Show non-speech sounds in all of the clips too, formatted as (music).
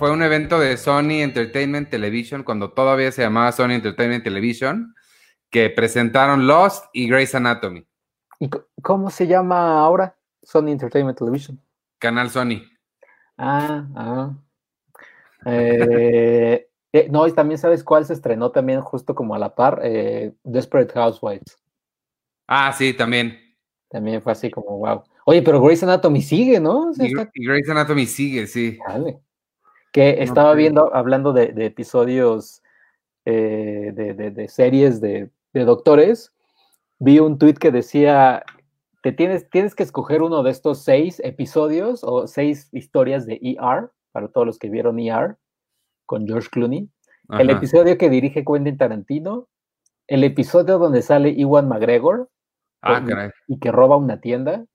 fue un evento de Sony Entertainment Television, cuando todavía se llamaba Sony Entertainment Television, que presentaron Lost y Grey's Anatomy. ¿Y cómo se llama ahora Sony Entertainment Television? Canal Sony. Ah, ah. Eh, (laughs) eh, no, y también sabes cuál se estrenó también justo como a la par, eh, Desperate Housewives. Ah, sí, también. También fue así como, wow. Oye, pero Grey's Anatomy sigue, ¿no? y, Grey's Anatomy sigue, sí. Que estaba viendo, hablando de, episodios de, de, series de, doctores, vi un tweet que decía, te tienes, tienes que escoger uno de estos seis episodios o seis historias de ER, para todos los que vieron ER, con George Clooney. El episodio que dirige Quentin Tarantino, el episodio donde sale Iwan McGregor ah, y que roba una tienda,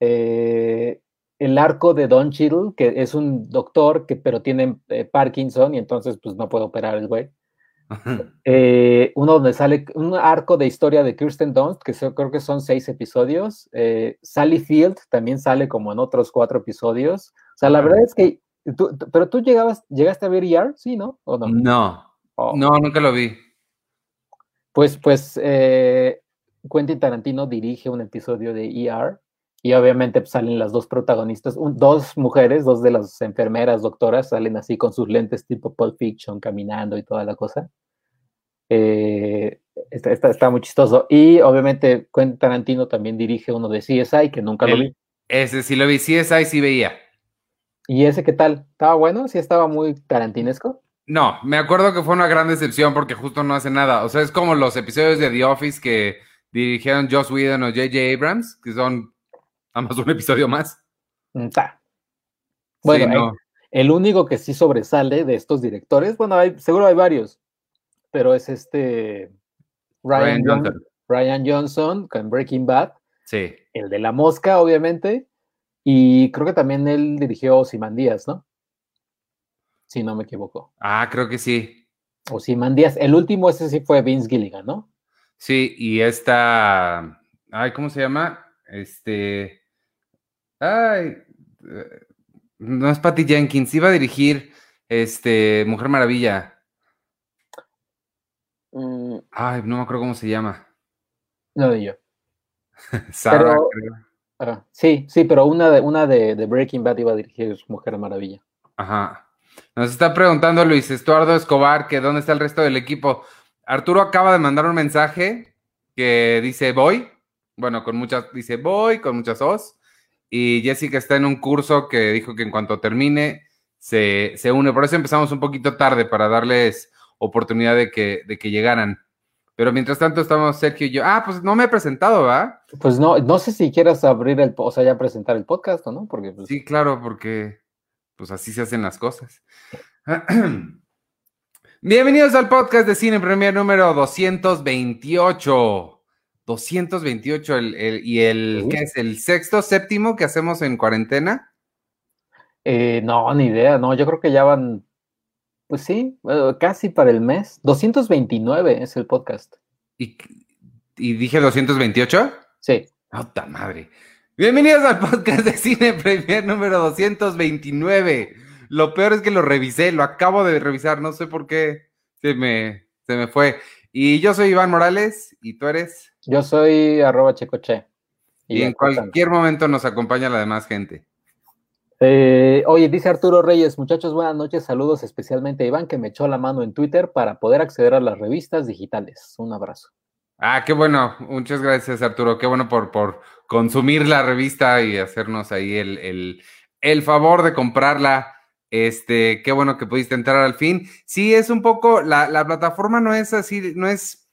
eh, el arco de Don Cheadle, que es un doctor que pero tiene eh, Parkinson y entonces pues no puede operar el güey. Eh, uno donde sale un arco de historia de Kirsten Dunst, que creo que son seis episodios. Sally Field también sale como en otros cuatro episodios. O sea, la verdad es que pero tú llegabas, llegaste a ver ER, ¿sí, no? ¿O no? No, oh. no, nunca lo vi. Pues, pues, eh, Quentin Tarantino dirige un episodio de ER y obviamente pues, salen las dos protagonistas, dos mujeres, dos de las enfermeras, doctoras, salen así con sus lentes tipo Pulp Fiction, caminando y toda la cosa. Eh, está, está, muy chistoso. Y obviamente Quentin Tarantino también dirige uno de CSI, que nunca lo vi. Ese sí lo vi, CSI sí veía. ¿Y ese qué tal? ¿Estaba bueno? ¿Sí estaba muy tarantinesco? No, me acuerdo que fue una gran decepción porque justo no hace nada. O sea, es como los episodios de The Office que dirigieron Joss Whedon o J.J. Abrams, que son ambos un episodio más. Mm, bueno, el único que sí sobresale de estos directores, bueno, hay, seguro hay varios, pero es este Ryan, Johnson. Ryan Johnson con Breaking Bad. Sí. El de la mosca, obviamente. Y creo que también él dirigió Díaz, ¿no? Si no me equivoco. Ah, creo que sí. O Díaz. El último, ese sí fue Vince Gilligan, ¿no? Sí, y esta. Ay, ¿cómo se llama? Este. Ay. No es Patty Jenkins. Iba a dirigir este Mujer Maravilla. Mm. Ay, no me acuerdo cómo se llama. No de yo. (laughs) Sara, creo sí, sí, pero una de, una de, Breaking Bad iba a dirigir Mujer Maravilla. Ajá. Nos está preguntando Luis Estuardo Escobar que dónde está el resto del equipo. Arturo acaba de mandar un mensaje que dice voy. Bueno, con muchas, dice voy, con muchas os. Y Jessica está en un curso que dijo que en cuanto termine se, se une. Por eso empezamos un poquito tarde para darles oportunidad de que, de que llegaran. Pero mientras tanto estamos Sergio y yo. Ah, pues no me he presentado, ¿va? Pues no, no sé si quieras abrir el, o sea, ya presentar el podcast o no, porque pues... Sí, claro, porque pues así se hacen las cosas. (clears throat) Bienvenidos al podcast de Cine Premier número 228. 228, el, y el, ¿qué es? ¿El sexto, séptimo que hacemos en cuarentena? Eh, no, ni idea, no, yo creo que ya van pues sí, casi para el mes. 229 es el podcast. ¿Y, dije 228? Sí. ¡Puta madre! Bienvenidos al podcast de Cine Premier número 229. Lo peor es que lo revisé, lo acabo de revisar, no sé por qué se me, se me fue. Y yo soy Iván Morales, ¿y tú eres? Yo soy arroba checoche. Y, y en cualquier momento nos acompaña la demás gente. Eh, oye, dice Arturo Reyes, muchachos, buenas noches, saludos especialmente a Iván que me echó la mano en Twitter para poder acceder a las revistas digitales. Un abrazo. Ah, qué bueno, muchas gracias Arturo, qué bueno por, por consumir la revista y hacernos ahí el, el, favor de comprarla. Este, qué bueno que pudiste entrar al fin. Sí, es un poco, la, la plataforma no es así, no es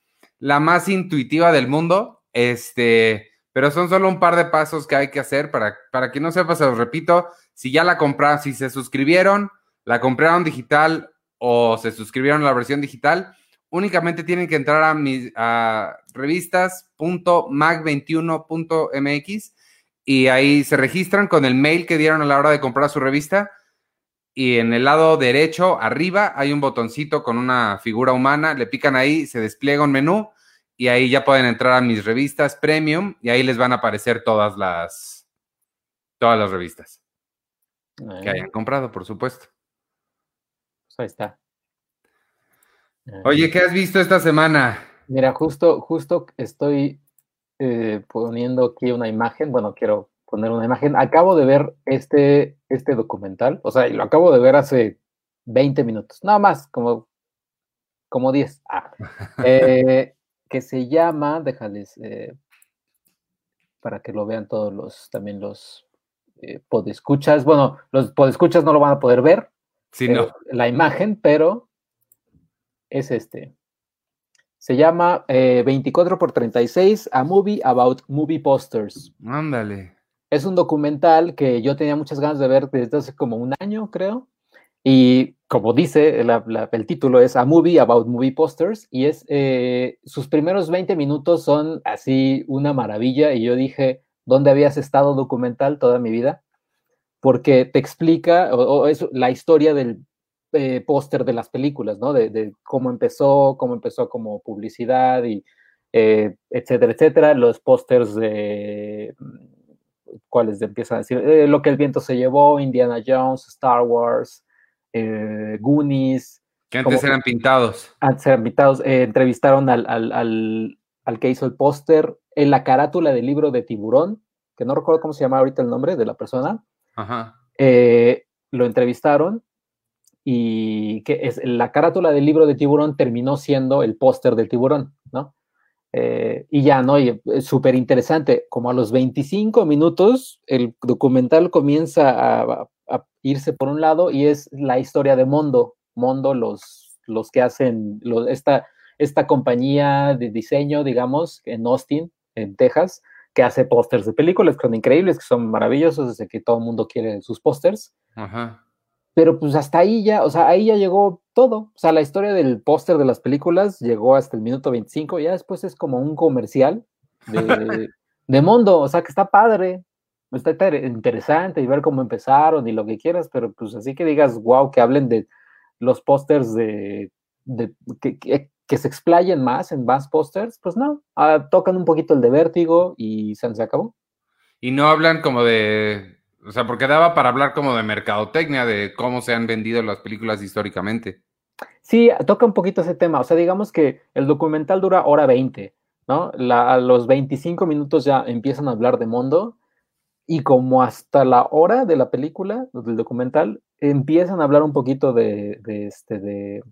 la más intuitiva del mundo, este, pero son solo un par de pasos que hay que hacer para, para que no sepa, se los repito, si ya la compraron, si se suscribieron, la compraron digital o se suscribieron a la versión digital, únicamente tienen que entrar a, mis, a revistas.mag21.mx y ahí se registran con el mail que dieron a la hora de comprar su revista. Y en el lado derecho, arriba, hay un botoncito con una figura humana. Le pican ahí, se despliega un menú y ahí ya pueden entrar a mis revistas premium y ahí les van a aparecer todas las, todas las revistas. Que hayan comprado, por supuesto. pues ahí está. Oye, ¿qué has visto esta semana? Mira, justo, justo estoy eh, poniendo aquí una imagen. Bueno, quiero poner una imagen. Acabo de ver este, este documental, o sea, lo acabo de ver hace 20 minutos, nada más, como, como 10. Ah, (laughs) eh, que se llama, déjales, eh, para que lo vean todos los, también los podescuchas. Bueno, los podescuchas no lo van a poder ver, sí, no. la imagen, pero es este. Se llama 24 x 36, A Movie About Movie Posters. Ándale. Es un documental que yo tenía muchas ganas de ver desde hace como un año, creo. Y como dice, el título es A Movie About Movie Posters. Y es eh, sus primeros 20 minutos son así una maravilla. Y yo dije, ¿dónde habías estado documental toda mi vida? Porque te explica, o la historia del eh, póster de las películas, ¿no? De, cómo empezó, cómo empezó como publicidad y eh, etcétera, etcétera. Los pósters de cuáles empiezan a decir eh, lo que el viento se llevó, Indiana Jones, Star Wars, Goonies. Que antes eran pintados. Antes eran pintados. entrevistaron al, al, al, que hizo el póster en la carátula del libro de Tiburón, que no recuerdo cómo se llama ahorita el nombre de la persona. Ajá. lo entrevistaron y que es la carátula del libro de tiburón terminó siendo el póster del tiburón, ¿no? Eh, y ya, ¿no? Y es súper interesante, como a los 25 minutos el documental comienza a, irse por un lado y es la historia de Mondo, Mondo, los, los que hacen esta, esta compañía de diseño, digamos, en Austin, en Texas, que hace pósters de películas que son increíbles, que son maravillosos, desde que todo el mundo quiere sus pósters. Ajá pero pues hasta ahí ya, o sea, ahí ya llegó todo. O sea, la historia del póster de las películas llegó hasta el minuto 25, ya después es como un comercial de, (laughs) de mundo, o sea, que está padre, está interesante y ver cómo empezaron y lo que quieras, pero pues así que digas, wow, que hablen de los pósters de, de que, que, se explayen más en más pósters, pues no, ah, tocan un poquito el de vértigo y se acabó. Y no hablan como de o sea, porque daba para hablar como de mercadotecnia, de cómo se han vendido las películas históricamente. Sí, toca un poquito ese tema. O sea, digamos que el documental dura hora 20, ¿no? a los 25 minutos ya empiezan a hablar de Mondo y como hasta la hora de la película, del documental, empiezan a hablar un poquito de, este, de,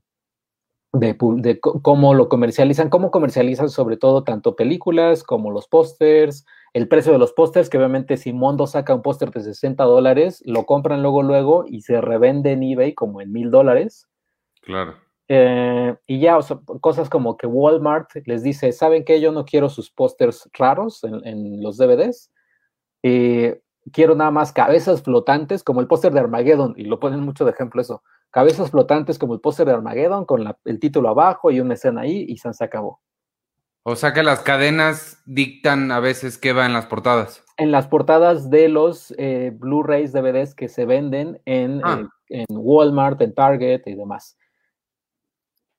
de, cómo lo comercializan, cómo comercializan sobre todo tanto películas como los pósters, el precio de los pósters, que obviamente si Mondo saca un póster de 60 dólares, lo compran luego, luego y se revende en eBay como en mil dólares. Claro. Eh, y ya, cosas como que Walmart les dice, ¿saben qué? Yo no quiero sus pósters raros en, los DVDs. Eh, quiero nada más cabezas flotantes, como el póster de Armageddon, y lo ponen mucho de ejemplo eso. Cabezas flotantes como el póster de Armageddon, con el título abajo y una escena ahí, y se acabó. O sea que las cadenas dictan a veces qué va en las portadas. En las portadas de los eh, Blu-rays, DVDs que se venden en, ah. eh, en, Walmart, en Target y demás.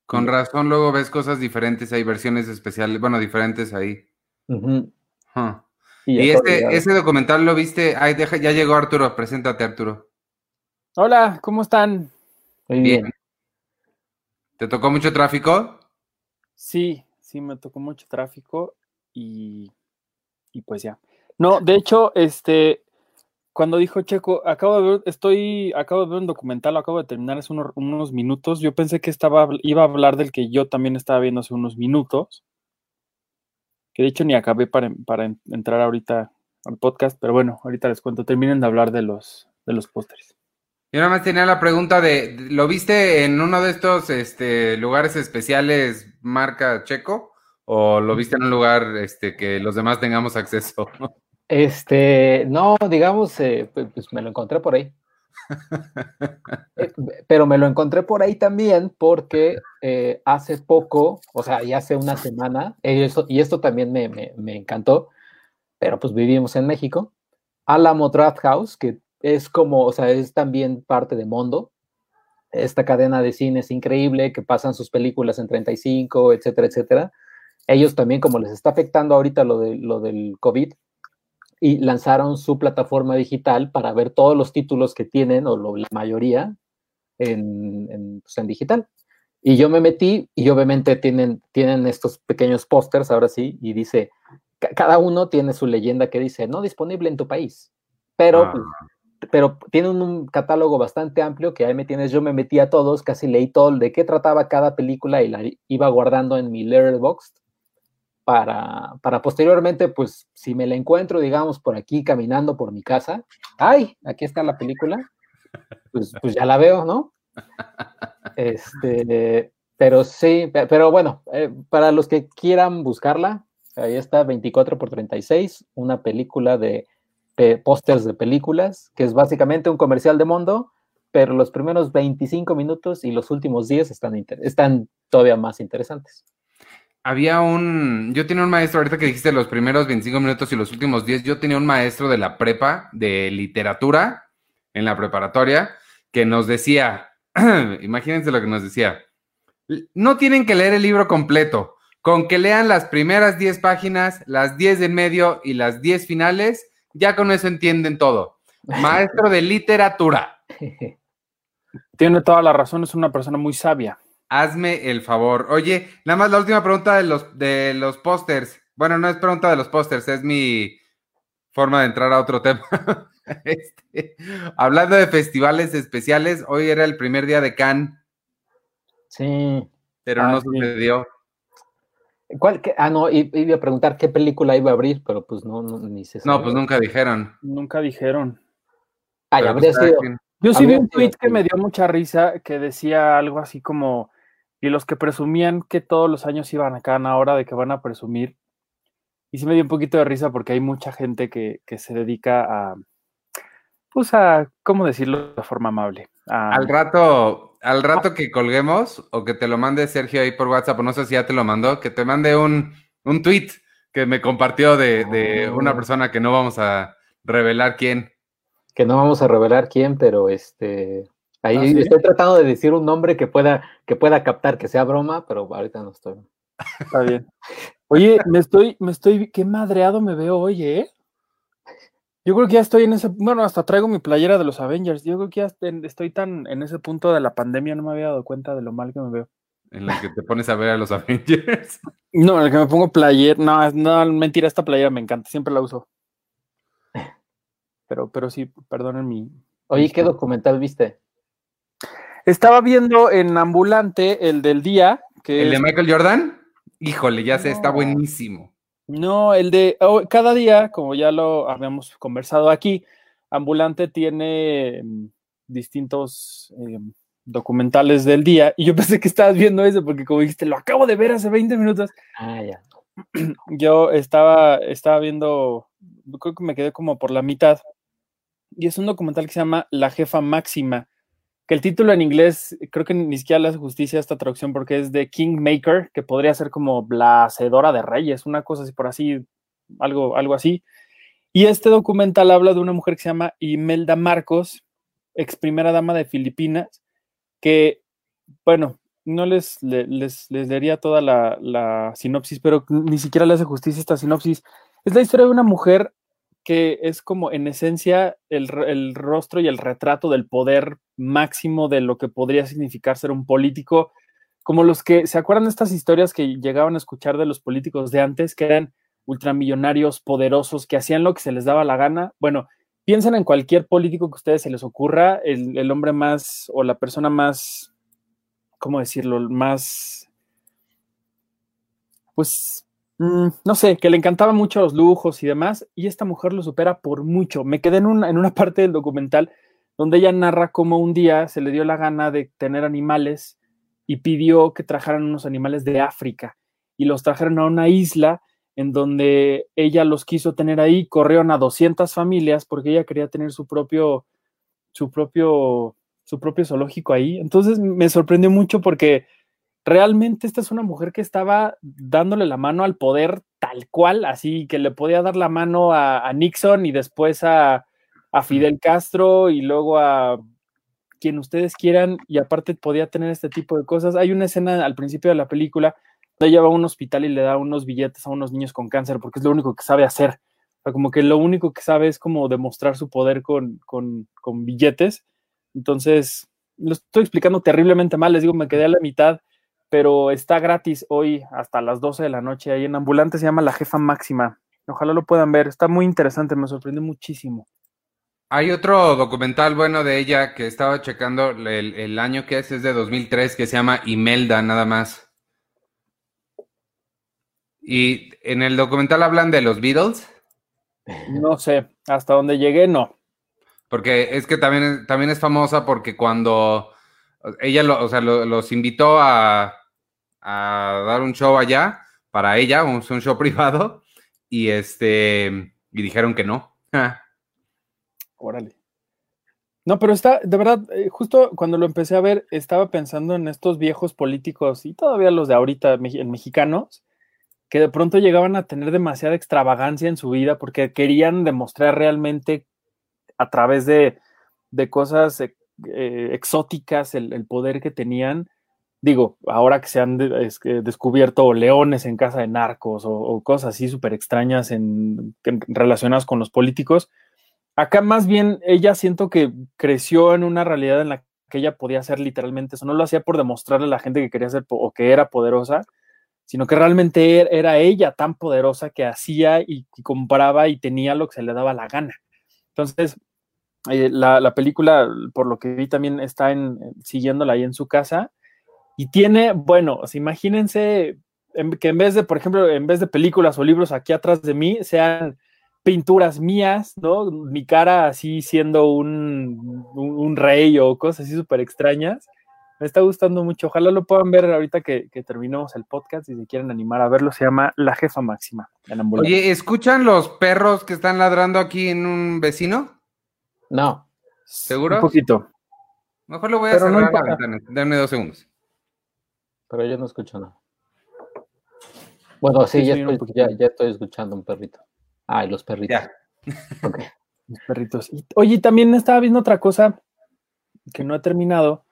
Con razón, luego ves cosas diferentes, hay versiones especiales, bueno, diferentes ahí. Y, este, ese documental lo viste, Ay, deja, ya llegó Arturo, preséntate Arturo. Hola, ¿cómo están? Muy bien. ¿Te tocó mucho tráfico? Sí, sí me tocó mucho tráfico y, pues ya. No, de hecho, este, cuando dijo Checo, acabo de ver, estoy, acabo de ver un documental, acabo de terminar hace unos, minutos. Yo pensé que estaba, iba a hablar del que yo también estaba viendo hace unos minutos. Que de hecho ni acabé para, entrar ahorita al podcast, pero bueno, ahorita les cuento. Terminen de hablar de los, de los pósteres. Yo nada más tenía la pregunta de, ¿lo viste en uno de estos este, lugares especiales marca Checo? ¿O lo viste en un lugar este, que los demás tengamos acceso? Este, no, digamos, eh, pues me lo encontré por ahí. (laughs) Eh, pero me lo encontré por ahí también porque eh, hace poco, o sea, ya hace una semana, y esto, y esto también me, me, me, encantó, pero pues vivimos en México, Alamo Draft House, que es como, o sea, es también parte de Mondo, esta cadena de cines increíble que pasan sus películas en 35, etcétera, etcétera. Ellos también, como les está afectando ahorita lo, de, lo del COVID, y lanzaron su plataforma digital para ver todos los títulos que tienen, o la mayoría, en, pues, en, digital. Y yo me metí y obviamente tienen, tienen estos pequeños pósters, ahora sí, y dice, cada uno tiene su leyenda que dice, no disponible en tu país, pero, ah. Pero tienen un catálogo bastante amplio que ahí me tienes, yo me metí a todos, casi leí todo de qué trataba cada película y la iba guardando en mi Letterboxd para, para posteriormente, pues si me la encuentro, digamos, por aquí caminando por mi casa, ay, aquí está la película, pues, pues ya la veo, ¿no? Este, pero sí, pero bueno, eh, para los que quieran buscarla, ahí está 24 por 36, una película de, pósters de películas, que es básicamente un comercial de mundo, pero los primeros 25 minutos y los últimos 10 están, están todavía más interesantes. Había un, yo tenía un maestro, ahorita que dijiste los primeros 25 minutos y los últimos 10, yo tenía un maestro de la prepa de literatura en la preparatoria que nos decía, (clears throat) imagínense lo que nos decía, no tienen que leer el libro completo, con que lean las primeras 10 páginas, las 10 de medio y las 10 finales, ya con eso entienden todo. (laughs) Maestro de literatura. Tiene toda la razón, es una persona muy sabia. Hazme el favor. Oye, nada más la última pregunta de los, de los pósters. Bueno, no es pregunta de los pósters, es mi forma de entrar a otro tema. (laughs) Este, hablando de festivales especiales, hoy era el primer día de Cannes. Sí. Pero no ah, sucedió. ¿Cuál? Ah, no, iba a preguntar qué película iba a abrir, pero pues no, ni se sabe. No, pues nunca dijeron. Nunca dijeron. Ah, habría pues, sido. Yo sí vi un tweet que me dio mucha risa que decía algo así como, y los que presumían que todos los años iban acá a hora de que van a presumir, y sí me dio un poquito de risa porque hay mucha gente que, que se dedica a, pues a, ¿cómo decirlo de forma amable? Al rato, al rato que colguemos o que te lo mande Sergio ahí por WhatsApp, o no sé si ya te lo mandó, que te mande un, un tweet que me compartió de, una oh. persona que no vamos a revelar quién. Que no vamos a revelar quién, pero este, ahí ¿Ah, estoy tratando de decir un nombre que pueda, que pueda captar que sea broma, pero ahorita no estoy. Está bien. Oye, me estoy, me estoy, qué madreado me veo hoy, ¿eh? Yo creo que ya estoy en ese, bueno, hasta traigo mi playera de los Avengers. Yo creo que ya estoy tan en ese punto de la pandemia, no me había dado cuenta de lo mal que me veo. En la que te pones a ver a los (laughs) Avengers. No, en el que me pongo playera, no, no, mentira, esta playera me encanta, siempre la uso. (laughs) Pero, pero sí, perdonen mi. Oye, ¿qué documental viste? Estaba viendo en Ambulante el del día. Que ¿El de Michael Jordan? Híjole, ya sé, está buenísimo. No, el de oh, cada día, como ya lo habíamos conversado aquí, Ambulante tiene mm, distintos eh, documentales del día y yo pensé que estabas viendo ese porque como dijiste, lo acabo de ver hace 20 minutos. Ah, ya. (clears throat) Yo estaba, estaba viendo, creo que me quedé como por la mitad y es un documental que se llama La Jefa Máxima que el título en inglés creo que ni siquiera le hace justicia a esta traducción porque es de Kingmaker, que podría ser como la hacedora de reyes, una cosa así por así, algo, algo así. Y este documental habla de una mujer que se llama Imelda Marcos, ex primera dama de Filipinas, que, bueno, no les, les, les, leería toda la, la, sinopsis, pero ni siquiera le hace justicia esta sinopsis. Es la historia de una mujer que es como en esencia el, rostro y el retrato del poder máximo de lo que podría significar ser un político, como los que, ¿se acuerdan de estas historias que llegaban a escuchar de los políticos de antes, que eran ultramillonarios, poderosos, que hacían lo que se les daba la gana? Bueno, piensen en cualquier político que a ustedes se les ocurra, el, el hombre más o la persona más, ¿cómo decirlo? Más, pues Mm, no sé, que le encantaban mucho los lujos y demás, y esta mujer lo supera por mucho. Me quedé en una, en una (laughs) parte del documental donde ella narra cómo un día se le dio la gana de tener animales y pidió que trajeran unos animales de África y los trajeron a una isla en donde ella los quiso tener ahí, corrieron a 200 familias porque ella quería tener su propio, su propio, su propio zoológico ahí. Entonces me sorprendió mucho porque realmente esta es una mujer que estaba dándole la mano al poder tal cual, así que le podía dar la mano a, Nixon y después a, Fidel Castro y luego a quien ustedes quieran y aparte podía tener este tipo de cosas. Hay una escena al principio de la película donde ella va a un hospital y le da unos billetes a unos niños con cáncer porque es lo único que sabe hacer. como que lo único que sabe es como demostrar su poder con, con, con billetes. Entonces, lo estoy explicando terriblemente mal, les digo, me quedé a la mitad, pero está gratis hoy hasta las 12 de la noche ahí en Ambulante, se llama La Jefa Máxima. Ojalá lo puedan ver, está muy interesante, me sorprendió muchísimo. Hay otro documental bueno de ella que estaba checando el, el año que es, es de 2003, que se llama Imelda, nada más. Y en el documental hablan de los Beatles. No sé, hasta donde llegué, no. Porque es que también, también es famosa porque cuando ella o sea, los invitó a, a, dar un show allá para ella, un, show (laughs) privado, y este y dijeron que no. (laughs) Órale. No, pero está, de verdad, eh, justo cuando lo empecé a ver, estaba pensando en estos viejos políticos y todavía los de ahorita, en mexicanos, que de pronto llegaban a tener demasiada extravagancia en su vida porque querían demostrar realmente a través de, cosas eh, exóticas el, poder que tenían. Digo, ahora que se han descubierto leones en casa de narcos o, cosas así súper extrañas en, relacionadas con los políticos, acá más bien ella siento que creció en una realidad en la que ella podía hacer literalmente eso. No lo hacía por demostrarle a la gente que quería ser o que era poderosa, sino que realmente er, era ella tan poderosa que hacía y, compraba y tenía lo que se le daba la gana. Entonces, eh, la, película, por lo que vi, también está en, siguiéndola ahí en su casa y tiene, bueno, imagínense que en vez de, por ejemplo, en vez de películas o libros aquí atrás de mí, sean pinturas mías, ¿no? Mi cara así siendo un, un rey o cosas así súper extrañas me está gustando mucho. Ojalá lo puedan ver ahorita que, que terminemos el podcast y si quieren animar a verlo. Se llama La Jefa Máxima. Oye, ¿escuchan los perros que están ladrando aquí en un vecino? No. ¿Seguro? Un poquito. Mejor lo voy a cerrar la ventana. Dame dos segundos. Pero yo no escucho nada. Bueno, sí, ya, estoy, escuchando un perrito. Ay, los perritos. Ya. (laughs) Los perritos. oye, también estaba viendo otra cosa que no he terminado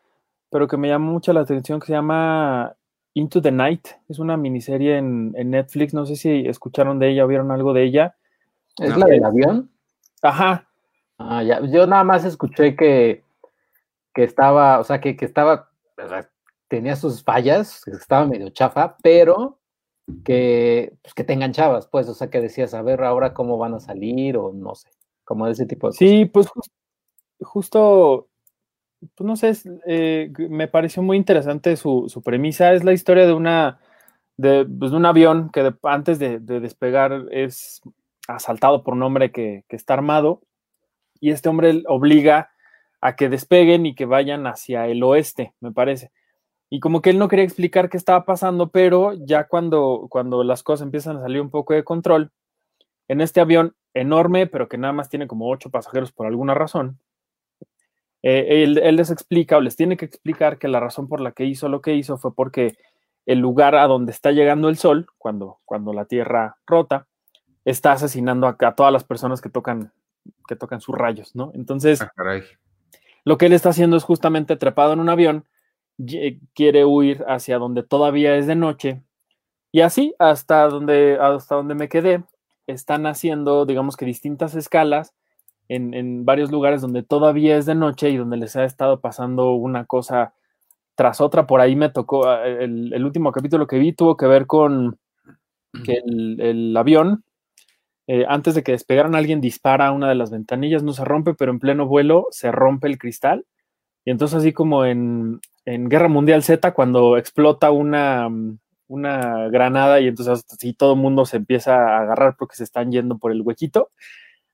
pero que me llama mucho la atención, que se llama Into the Night. Es una miniserie en, Netflix. No sé si escucharon de ella o vieron algo de ella. ¿Es la del avión? Ajá. Ah, ya. Yo nada más escuché que, que estaba, o sea, que, que estaba, tenía sus fallas, que estaba medio chafa, pero que, pues, que te enganchabas, pues, o sea, que decías, a ver ahora cómo van a salir o no sé, como de ese tipo de cosas. Sí, pues justo pues no sé, eh, me pareció muy interesante su, premisa. Es la historia de una de, pues, un avión que antes de, despegar es asaltado por un hombre que, está armado y este hombre obliga a que despeguen y que vayan hacia el oeste, me parece. Y como que él no quería explicar qué estaba pasando, pero ya cuando, cuando las cosas empiezan a salir un poco de control, en este avión enorme, pero que nada más tiene como ocho pasajeros por alguna razón, eh, él, les explica o les tiene que explicar que la razón por la que hizo lo que hizo fue porque el lugar a donde está llegando el sol, cuando, cuando la Tierra rota, está asesinando a, todas las personas que tocan, que tocan sus rayos, ¿no? Entonces, ah, lo que él está haciendo es justamente trepado en un avión, quiere huir hacia donde todavía es de noche, y así hasta donde, hasta donde me quedé, están haciendo, digamos que distintas escalas en, varios lugares donde todavía es de noche y donde les ha estado pasando una cosa tras otra. Por ahí me tocó, ah, el, último capítulo que vi tuvo que ver con que el, avión, eh, antes de que despegaran, alguien dispara una de las ventanillas, no se rompe, pero en pleno vuelo se rompe el cristal. Y entonces así como en, en Guerra Mundial Z, cuando explota una, una granada y entonces así todo el mundo se empieza a agarrar porque se están yendo por el huequito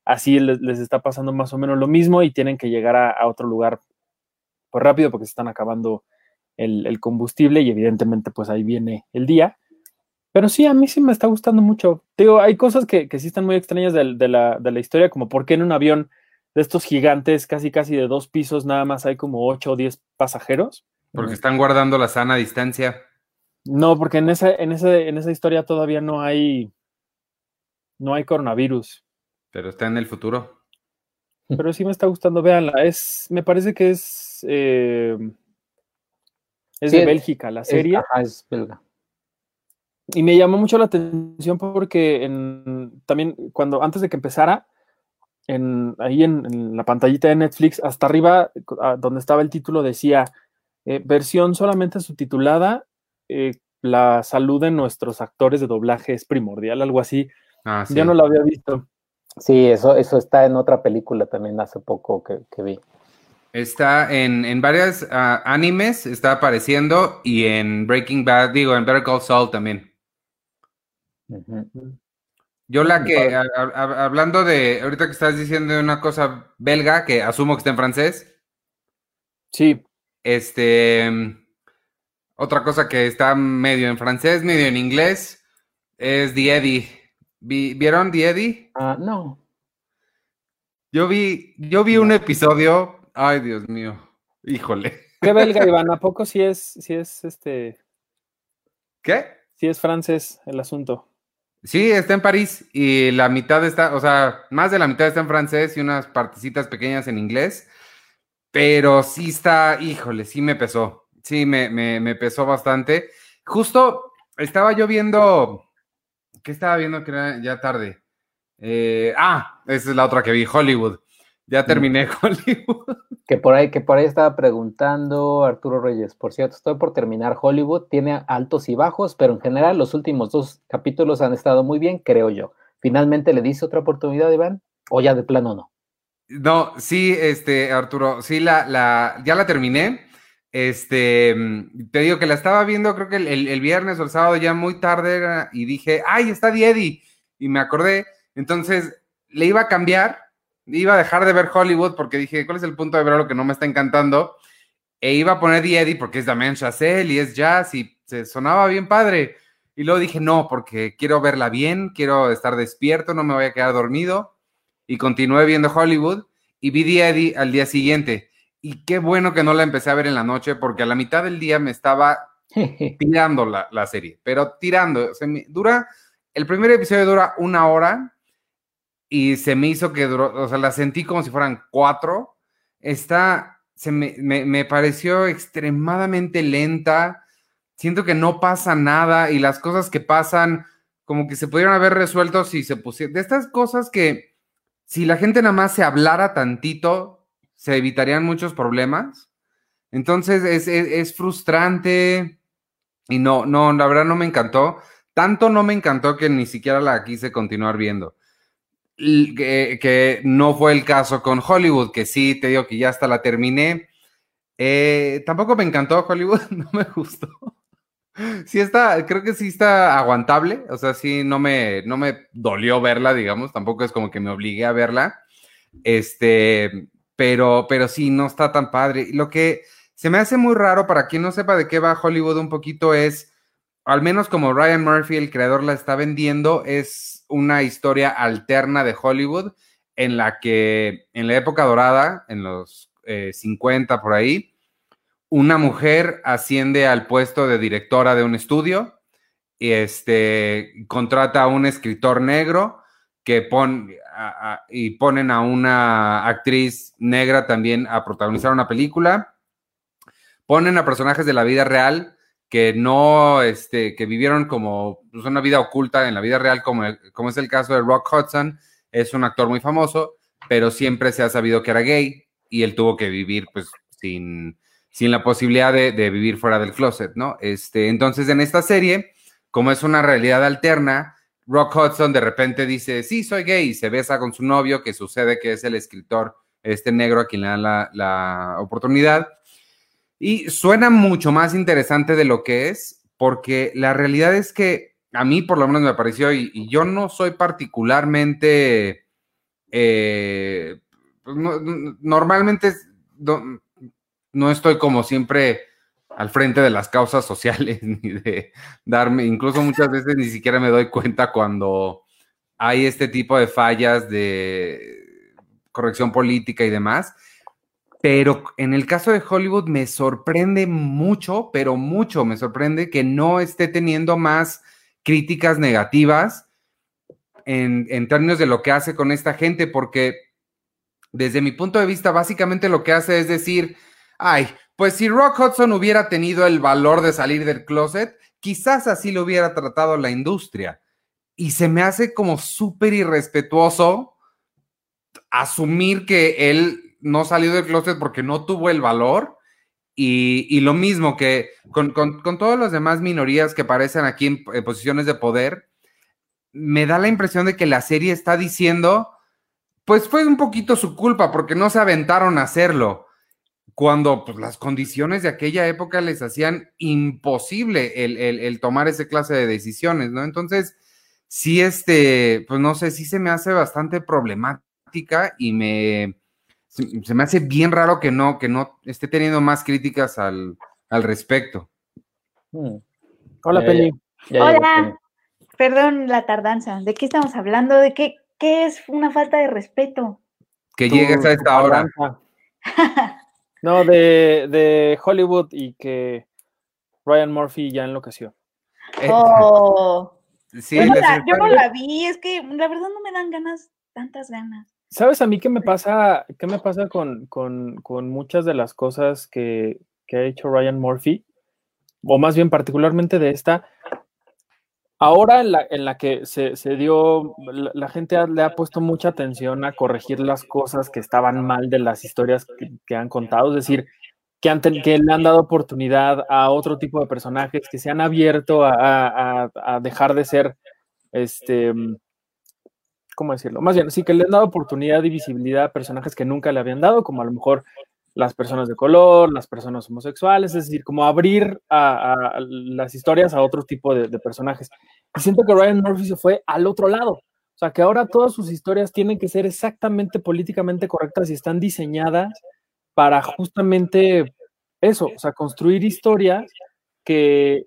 así les, está pasando más o menos lo mismo y tienen que llegar a, otro lugar pues rápido porque se están acabando el, combustible y evidentemente pues ahí viene el día. Pero sí, a mí sí me está gustando mucho. Digo, hay cosas que, que sí están muy extrañas de, la, historia, como por qué en un avión de estos gigantes, casi casi de dos pisos, nada más hay como ocho o diez pasajeros. Porque están guardando la sana distancia. No, porque en esa, en en esa historia todavía no hay, no hay coronavirus. Pero está en el futuro. Pero sí me está gustando, véanla. Es, me parece que es, eh, es de Bélgica la serie. Es, belga. Y me llamó mucho la atención porque también cuando antes de que empezara, en, ahí en, la pantallita de Netflix, hasta arriba, donde estaba el título, decía eh, versión solamente subtitulada, eh, la salud de nuestros actores de doblaje es primordial, algo así. Ah, Yo no lo había visto. Sí, eso, eso está en otra película también hace poco que, vi. Está en, en varias ah, animes, está apareciendo, y en Breaking Bad, digo, en Better Call Saul también. Yo la que, hablando de, ahorita que estás diciendo una cosa belga, que asumo que está en francés. Sí. Este, otra cosa que está medio en francés, medio en inglés, es The Eddie. ¿Vieron The Eddie? Ah, no. Yo vi, yo vi un episodio, ay Dios mío, híjole. ¿Qué belga, (laughs) Iván? ¿A poco si es, si es este... ¿Qué? Si es francés el asunto. Sí, está en París y la mitad está, o sea, más de la mitad está en francés y unas partecitas pequeñas en inglés, pero sí está, híjole, sí me pesó, sí me, me, pesó bastante. Justo estaba yo viendo, ¿qué estaba viendo que era ya tarde? Eh, ah, esa es la otra que vi, Hollywood. Ya terminé (laughs) Hollywood. Que por ahí, que por ahí estaba preguntando Arturo Reyes. Por cierto, estoy por terminar Hollywood. Tiene altos y bajos, pero en general los últimos dos capítulos han estado muy bien, creo yo. Finalmente le dice otra oportunidad, Iván, o ya de plano no. No, sí, este, Arturo, sí, la, la, ya la terminé. Este, te digo que la estaba viendo, creo que el, viernes o el sábado ya muy tarde y dije, ay, está Eddie. Y me acordé. Entonces le iba a cambiar iba a dejar de ver Hollywood porque dije, ¿cuál es el punto de ver algo que no me está encantando? E iba a poner The Eddie porque es Damien Chazelle y es jazz y se sonaba bien padre. Y luego dije, no, porque quiero verla bien, quiero estar despierto, no me voy a quedar dormido. Y continué viendo Hollywood y vi The Eddie al día siguiente. Y qué bueno que no la empecé a ver en la noche porque a la mitad del día me estaba (laughs) tirando la, la serie, pero tirando. Se dura, el primer episodio dura una hora y se me hizo que duró, o sea, la sentí como si fueran cuatro. Está, se me, me, pareció extremadamente lenta. Siento que no pasa nada y las cosas que pasan como que se pudieron haber resuelto si se pusieron. De estas cosas que si la gente nada más se hablara tantito, se evitarían muchos problemas. Entonces es, es, es frustrante y no, no, la verdad no me encantó. Tanto no me encantó que ni siquiera la quise continuar viendo que, no fue el caso con Hollywood, que sí, te digo que ya hasta la terminé. Eh, tampoco me encantó Hollywood, (laughs) no me gustó. Sí está, creo que sí está aguantable, o sea, sí no me, no me dolió verla, digamos, tampoco es como que me obligué a verla, este, pero, pero sí, no está tan padre. Lo que se me hace muy raro para quien no sepa de qué va Hollywood un poquito es, al menos como Ryan Murphy, el creador, la está vendiendo, es una historia alterna de Hollywood en la que en la época dorada, en los 50 eh, por ahí, una mujer asciende al puesto de directora de un estudio y este, contrata a un escritor negro que pone y ponen a una actriz negra también a protagonizar una película. Ponen a personajes de la vida real que no, este, que vivieron como pues, una vida oculta en la vida real, como, como es el caso de Rock Hudson, es un actor muy famoso, pero siempre se ha sabido que era gay y él tuvo que vivir pues sin, sin la posibilidad de, vivir fuera del closet, ¿no? Este, entonces en esta serie, como es una realidad alterna, Rock Hudson de repente dice, sí, soy gay, y se besa con su novio, que sucede que es el escritor, este negro a quien le dan la, la oportunidad, y suena mucho más interesante de lo que es, porque la realidad es que a mí por lo menos me pareció, y, yo no soy particularmente, eh, pues normalmente no, estoy como siempre al frente de las causas sociales, (laughs) ni de darme, incluso muchas veces ni siquiera me doy cuenta cuando hay este tipo de fallas de corrección política y demás. Pero en el caso de Hollywood me sorprende mucho, pero mucho me sorprende que no esté teniendo más críticas negativas en, términos de lo que hace con esta gente, porque desde mi punto de vista, básicamente lo que hace es decir, ay, pues si Rock Hudson hubiera tenido el valor de salir del closet, quizás así lo hubiera tratado la industria. Y se me hace como súper irrespetuoso asumir que él no salió del closet porque no tuvo el valor. Y, lo mismo que con, con, con, todas las demás minorías que aparecen aquí en, posiciones de poder, me da la impresión de que la serie está diciendo, pues fue un poquito su culpa porque no se aventaron a hacerlo, cuando pues, las condiciones de aquella época les hacían imposible el, el, tomar ese clase de decisiones, ¿no? Entonces, sí, este, pues no sé, sí se me hace bastante problemática y me, se, me hace bien raro que no, que no esté teniendo más críticas al, al respecto. Hmm. Hola, Peli. Hola. Perdón la tardanza. ¿De qué estamos hablando? ¿De qué, qué es una falta de respeto? Que llegues a esta hora. (laughs) no, de, de Hollywood y que Ryan Murphy ya enloqueció. Eh, oh. (laughs) Sí, yo no la vi, es que la verdad no me dan ganas, tantas ganas. ¿Sabes a mí qué me pasa, qué me pasa con, muchas de las cosas que, ha hecho Ryan Murphy? O más bien particularmente de esta. Ahora en la, en la que se, dio, la, gente le ha puesto mucha atención a corregir las cosas que estaban mal de las historias que, han contado, es decir, que, han, que le han dado oportunidad a otro tipo de personajes, que se han abierto a, a dejar de ser este, ¿cómo decirlo? Más bien, sí que le han dado oportunidad y visibilidad a personajes que nunca le habían dado, como a lo mejor las personas de color, las personas homosexuales, es decir, como abrir a, las historias a otro tipo de, personajes. Y siento que Ryan Murphy se fue al otro lado. O sea, que ahora todas sus historias tienen que ser exactamente políticamente correctas y están diseñadas para justamente eso, o sea, construir historias que,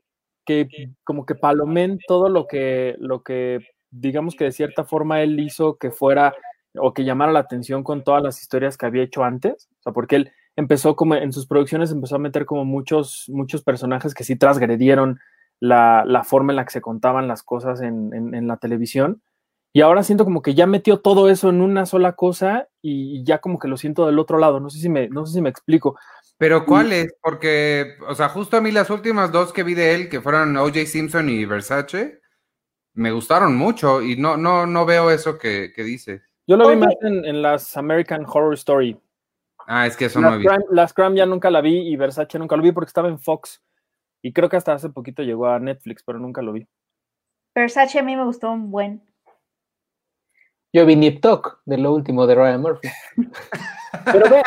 que como que palomen todo lo que, lo que digamos que de cierta forma él hizo que fuera o que llamara la atención con todas las historias que había hecho antes, o sea, porque él empezó como en sus producciones empezó a meter como muchos, muchos personajes que sí transgredieron la, la forma en la que se contaban las cosas en, en, la televisión. Y ahora siento como que ya metió todo eso en una sola cosa y ya como que lo siento del otro lado. No sé si me, no sé si me explico. Pero ¿cuáles? Porque, o sea, justo a mí las últimas dos que vi de él, que fueron O.J. Simpson y Versace, me gustaron mucho y no, no, no veo eso que, que dice. Yo lo vi más en, las American Horror Story. Ah, es que eso no vi. Las Crime ya nunca la vi y Versace nunca lo vi porque estaba en Fox. Y creo que hasta hace poquito llegó a Netflix, pero nunca lo vi. Versace a mí me gustó un buen. Yo vi Nip Talk, de lo último de Ryan Murphy. (laughs) pero ve,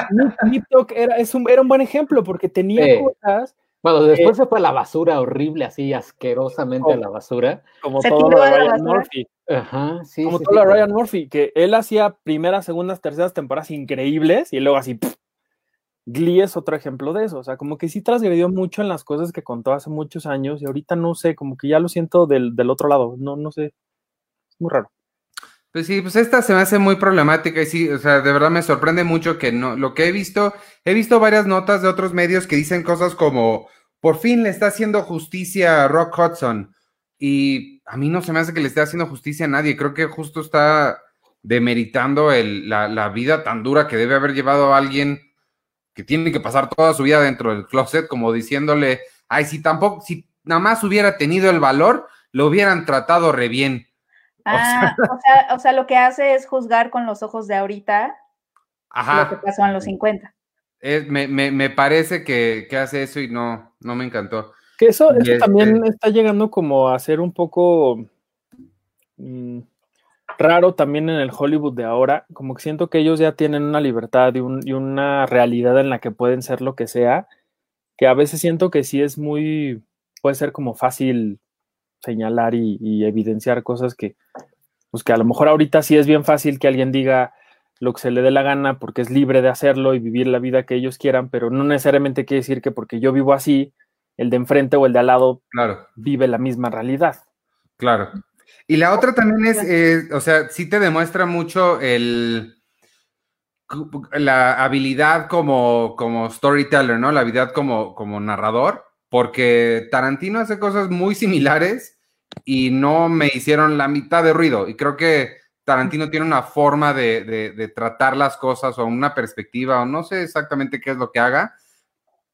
Nip, Talk era, es un, era un buen ejemplo porque tenía cosas bueno, después se fue a la basura horrible, así asquerosamente a la basura. Como todo lo de Ryan Murphy. Ajá, sí. Como todo lo de Ryan Murphy, que él hacía primeras, segundas, terceras temporadas increíbles y luego así. Glee es otro ejemplo de eso. O sea, como que sí transgredió mucho en las cosas que contó hace muchos años y ahorita no sé, como que ya lo siento del, del otro lado. No, no sé. Es muy raro. Pues sí, pues esta se me hace muy problemática y sí, o sea, de verdad me sorprende mucho que no, lo que he visto, he visto varias notas de otros medios que dicen cosas como, por fin le está haciendo justicia a Rock Hudson y a mí no se me hace que le esté haciendo justicia a nadie, creo que justo está demeritando el, la, la vida tan dura que debe haber llevado a alguien que tiene que pasar toda su vida dentro del closet, como diciéndole, ay, si tampoco, si nada más hubiera tenido el valor, lo hubieran tratado re bien Ah, (laughs) o sea, o sea, lo que hace es juzgar con los ojos de ahorita lo que pasó en los 50. me, parece que, hace eso y no, no me encantó. Que eso, también este está llegando como a ser un poco mm, raro también en el Hollywood de ahora. Como que siento que ellos ya tienen una libertad y, y, una realidad en la que pueden ser lo que sea, que a veces siento que sí es muy, puede ser como fácil señalar y, evidenciar cosas que, pues que a lo mejor ahorita sí es bien fácil que alguien diga lo que se le dé la gana porque es libre de hacerlo y vivir la vida que ellos quieran, pero no necesariamente quiere decir que porque yo vivo así, el de enfrente o el de al lado claro. vive la misma realidad. Claro. Y la otra también es, eh, o sea, sí te demuestra mucho el la habilidad como, como storyteller, ¿no? La habilidad como, como narrador, porque Tarantino hace cosas muy similares y no me hicieron la mitad de ruido. Y creo que Tarantino tiene una forma de, tratar las cosas o una perspectiva, o no sé exactamente qué es lo que haga,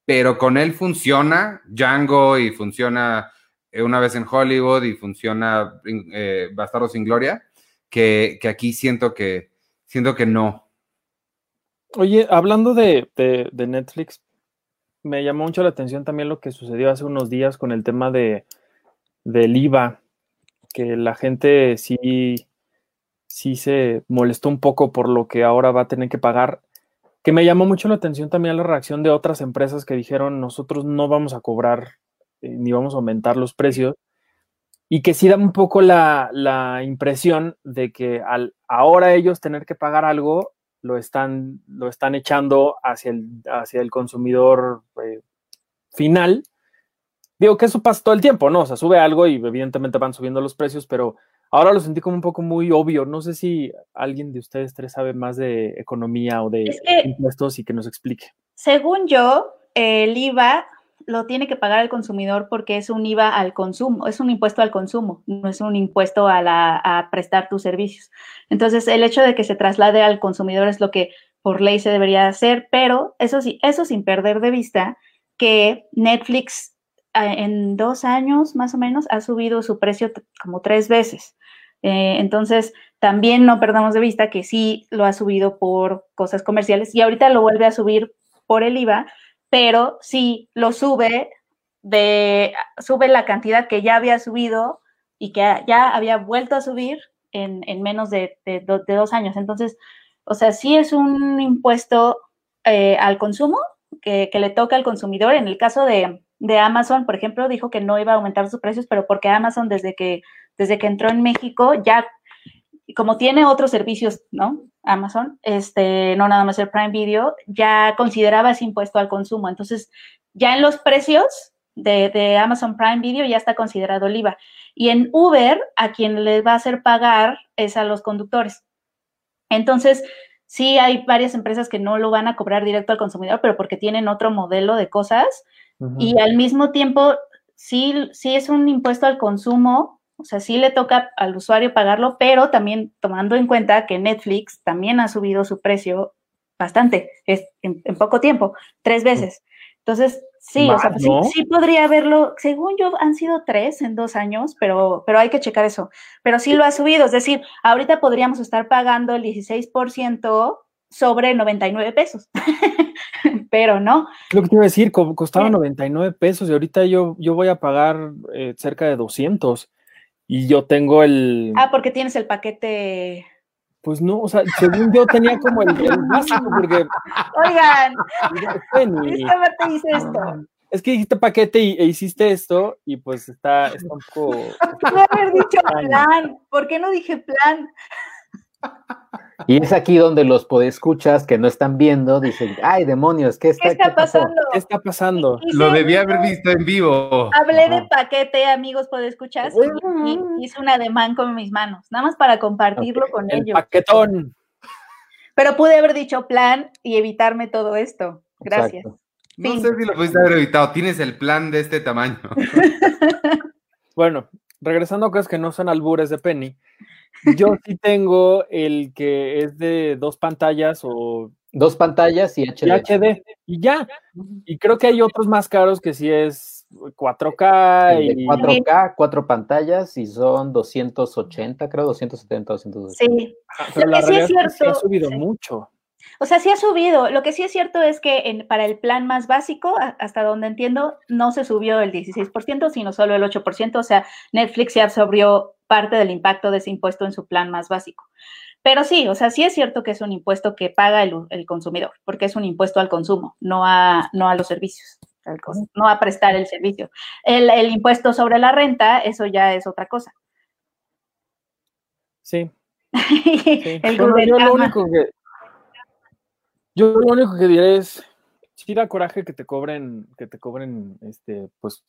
pero con él funciona Django y funciona eh, una vez en Hollywood y funciona eh, Bastardo sin Gloria, que, aquí siento que, siento que no. Oye, hablando de, Netflix, me llamó mucho la atención también lo que sucedió hace unos días con el tema de del IVA, que la gente sí, sí se molestó un poco por lo que ahora va a tener que pagar que me llamó mucho la atención también la reacción de otras empresas que dijeron nosotros no vamos a cobrar eh, ni vamos a aumentar los precios y que sí da un poco la, impresión de que al ahora ellos tener que pagar algo lo están, lo están echando hacia el, hacia el consumidor eh, final. Digo que eso pasa todo el tiempo, ¿no? O sea, sube algo y evidentemente van subiendo los precios, pero Ahora lo sentí como un poco muy obvio. No sé si alguien de ustedes tres sabe más de economía o de impuestos y que nos explique. Según yo, el IVA lo tiene que pagar el consumidor porque es un IVA al consumo, es un impuesto al consumo, no es un impuesto a, a prestar tus servicios. Entonces, el hecho de que se traslade al consumidor es lo que por ley se debería hacer, pero eso sí, eso sin perder de vista que Netflix en dos años más o menos ha subido su precio como tres veces. Eh, entonces, también no perdamos de vista que sí lo ha subido por cosas comerciales y ahorita lo vuelve a subir por el IVA, pero sí lo sube de, sube la cantidad que ya había subido y que ya había vuelto a subir en, menos de, dos años. Entonces, o sea, sí es un impuesto eh, al consumo que, que le toca al consumidor. En el caso de, de Amazon, por ejemplo, dijo que no iba a aumentar sus precios, pero porque Amazon desde que, desde que entró en México ya, como tiene otros servicios, ¿no? Amazon, este, no nada más el Prime Video, ya consideraba ese impuesto al consumo. Entonces, ya en los precios de, de Amazon Prime Video ya está considerado el IVA. Y en Uber, a quien le va a hacer pagar es a los conductores. Entonces, sí hay varias empresas que no lo van a cobrar directo al consumidor, pero porque tienen otro modelo de cosas y al mismo tiempo, sí, sí es un impuesto al consumo, o sea, sí le toca al usuario pagarlo, pero también tomando en cuenta que Netflix también ha subido su precio bastante, es, en, poco tiempo, tres veces. Entonces, sí, o sea, sí, podría haberlo, según yo, han sido tres en dos años, pero, pero hay que checar eso. Pero sí lo ha subido, es decir, ahorita podríamos estar pagando el 16% sobre 99 pesos. (laughs) (laughs) pero no. Lo que te iba a decir, costaba 99 pesos y ahorita yo, yo voy a pagar eh, cerca de 200 y yo tengo el... Ah, porque tienes el paquete... Pues no, o sea, según yo tenía como el, máximo (laughs) porque... Oigan, te hice esto. Es que dijiste paquete y, e hiciste esto y pues está, está un poco... (laughs) No haber dicho plan, ¿por qué no dije plan? Y es aquí donde los podescuchas que no están viendo dicen, ay demonios, ¿qué está, ¿Qué está pasando? ¿Qué está pasando? Lo debía haber visto en vivo. Hablé de paquete, amigos podescuchas, y, hice un ademán con mis manos, nada más para compartirlo con El ellos. Paquetón. Pero pude haber dicho plan y evitarme todo esto. Gracias. No sé si lo pudiste haber evitado. Tienes el plan de este tamaño. (laughs) bueno, regresando a cosas que no son albures de Penny. Yo sí tengo el que es de dos pantallas o... Dos pantallas y HD. Y HD. Y ya. Y creo que hay otros más caros que sí es 4K. y... 4K, cuatro pantallas y son 280, creo, 270, 280. Sí. pero la realidad es que ha subido mucho. O sea, sí ha subido. Lo que sí es cierto es que para el plan más básico, hasta donde entiendo, no se subió el 16%, sino solo el 8%. O sea, Netflix se absorbió parte del impacto de ese impuesto en su plan más básico. Pero sí, o sea, sí es cierto que es un impuesto que paga el, consumidor, porque es un impuesto al consumo, no a, no a los servicios, no a prestar el servicio. El, impuesto sobre la renta, eso ya es otra cosa. Sí. (laughs) yo, lo único que, yo lo único que diré es, sí da coraje que te cobren, que te cobren, este, pues,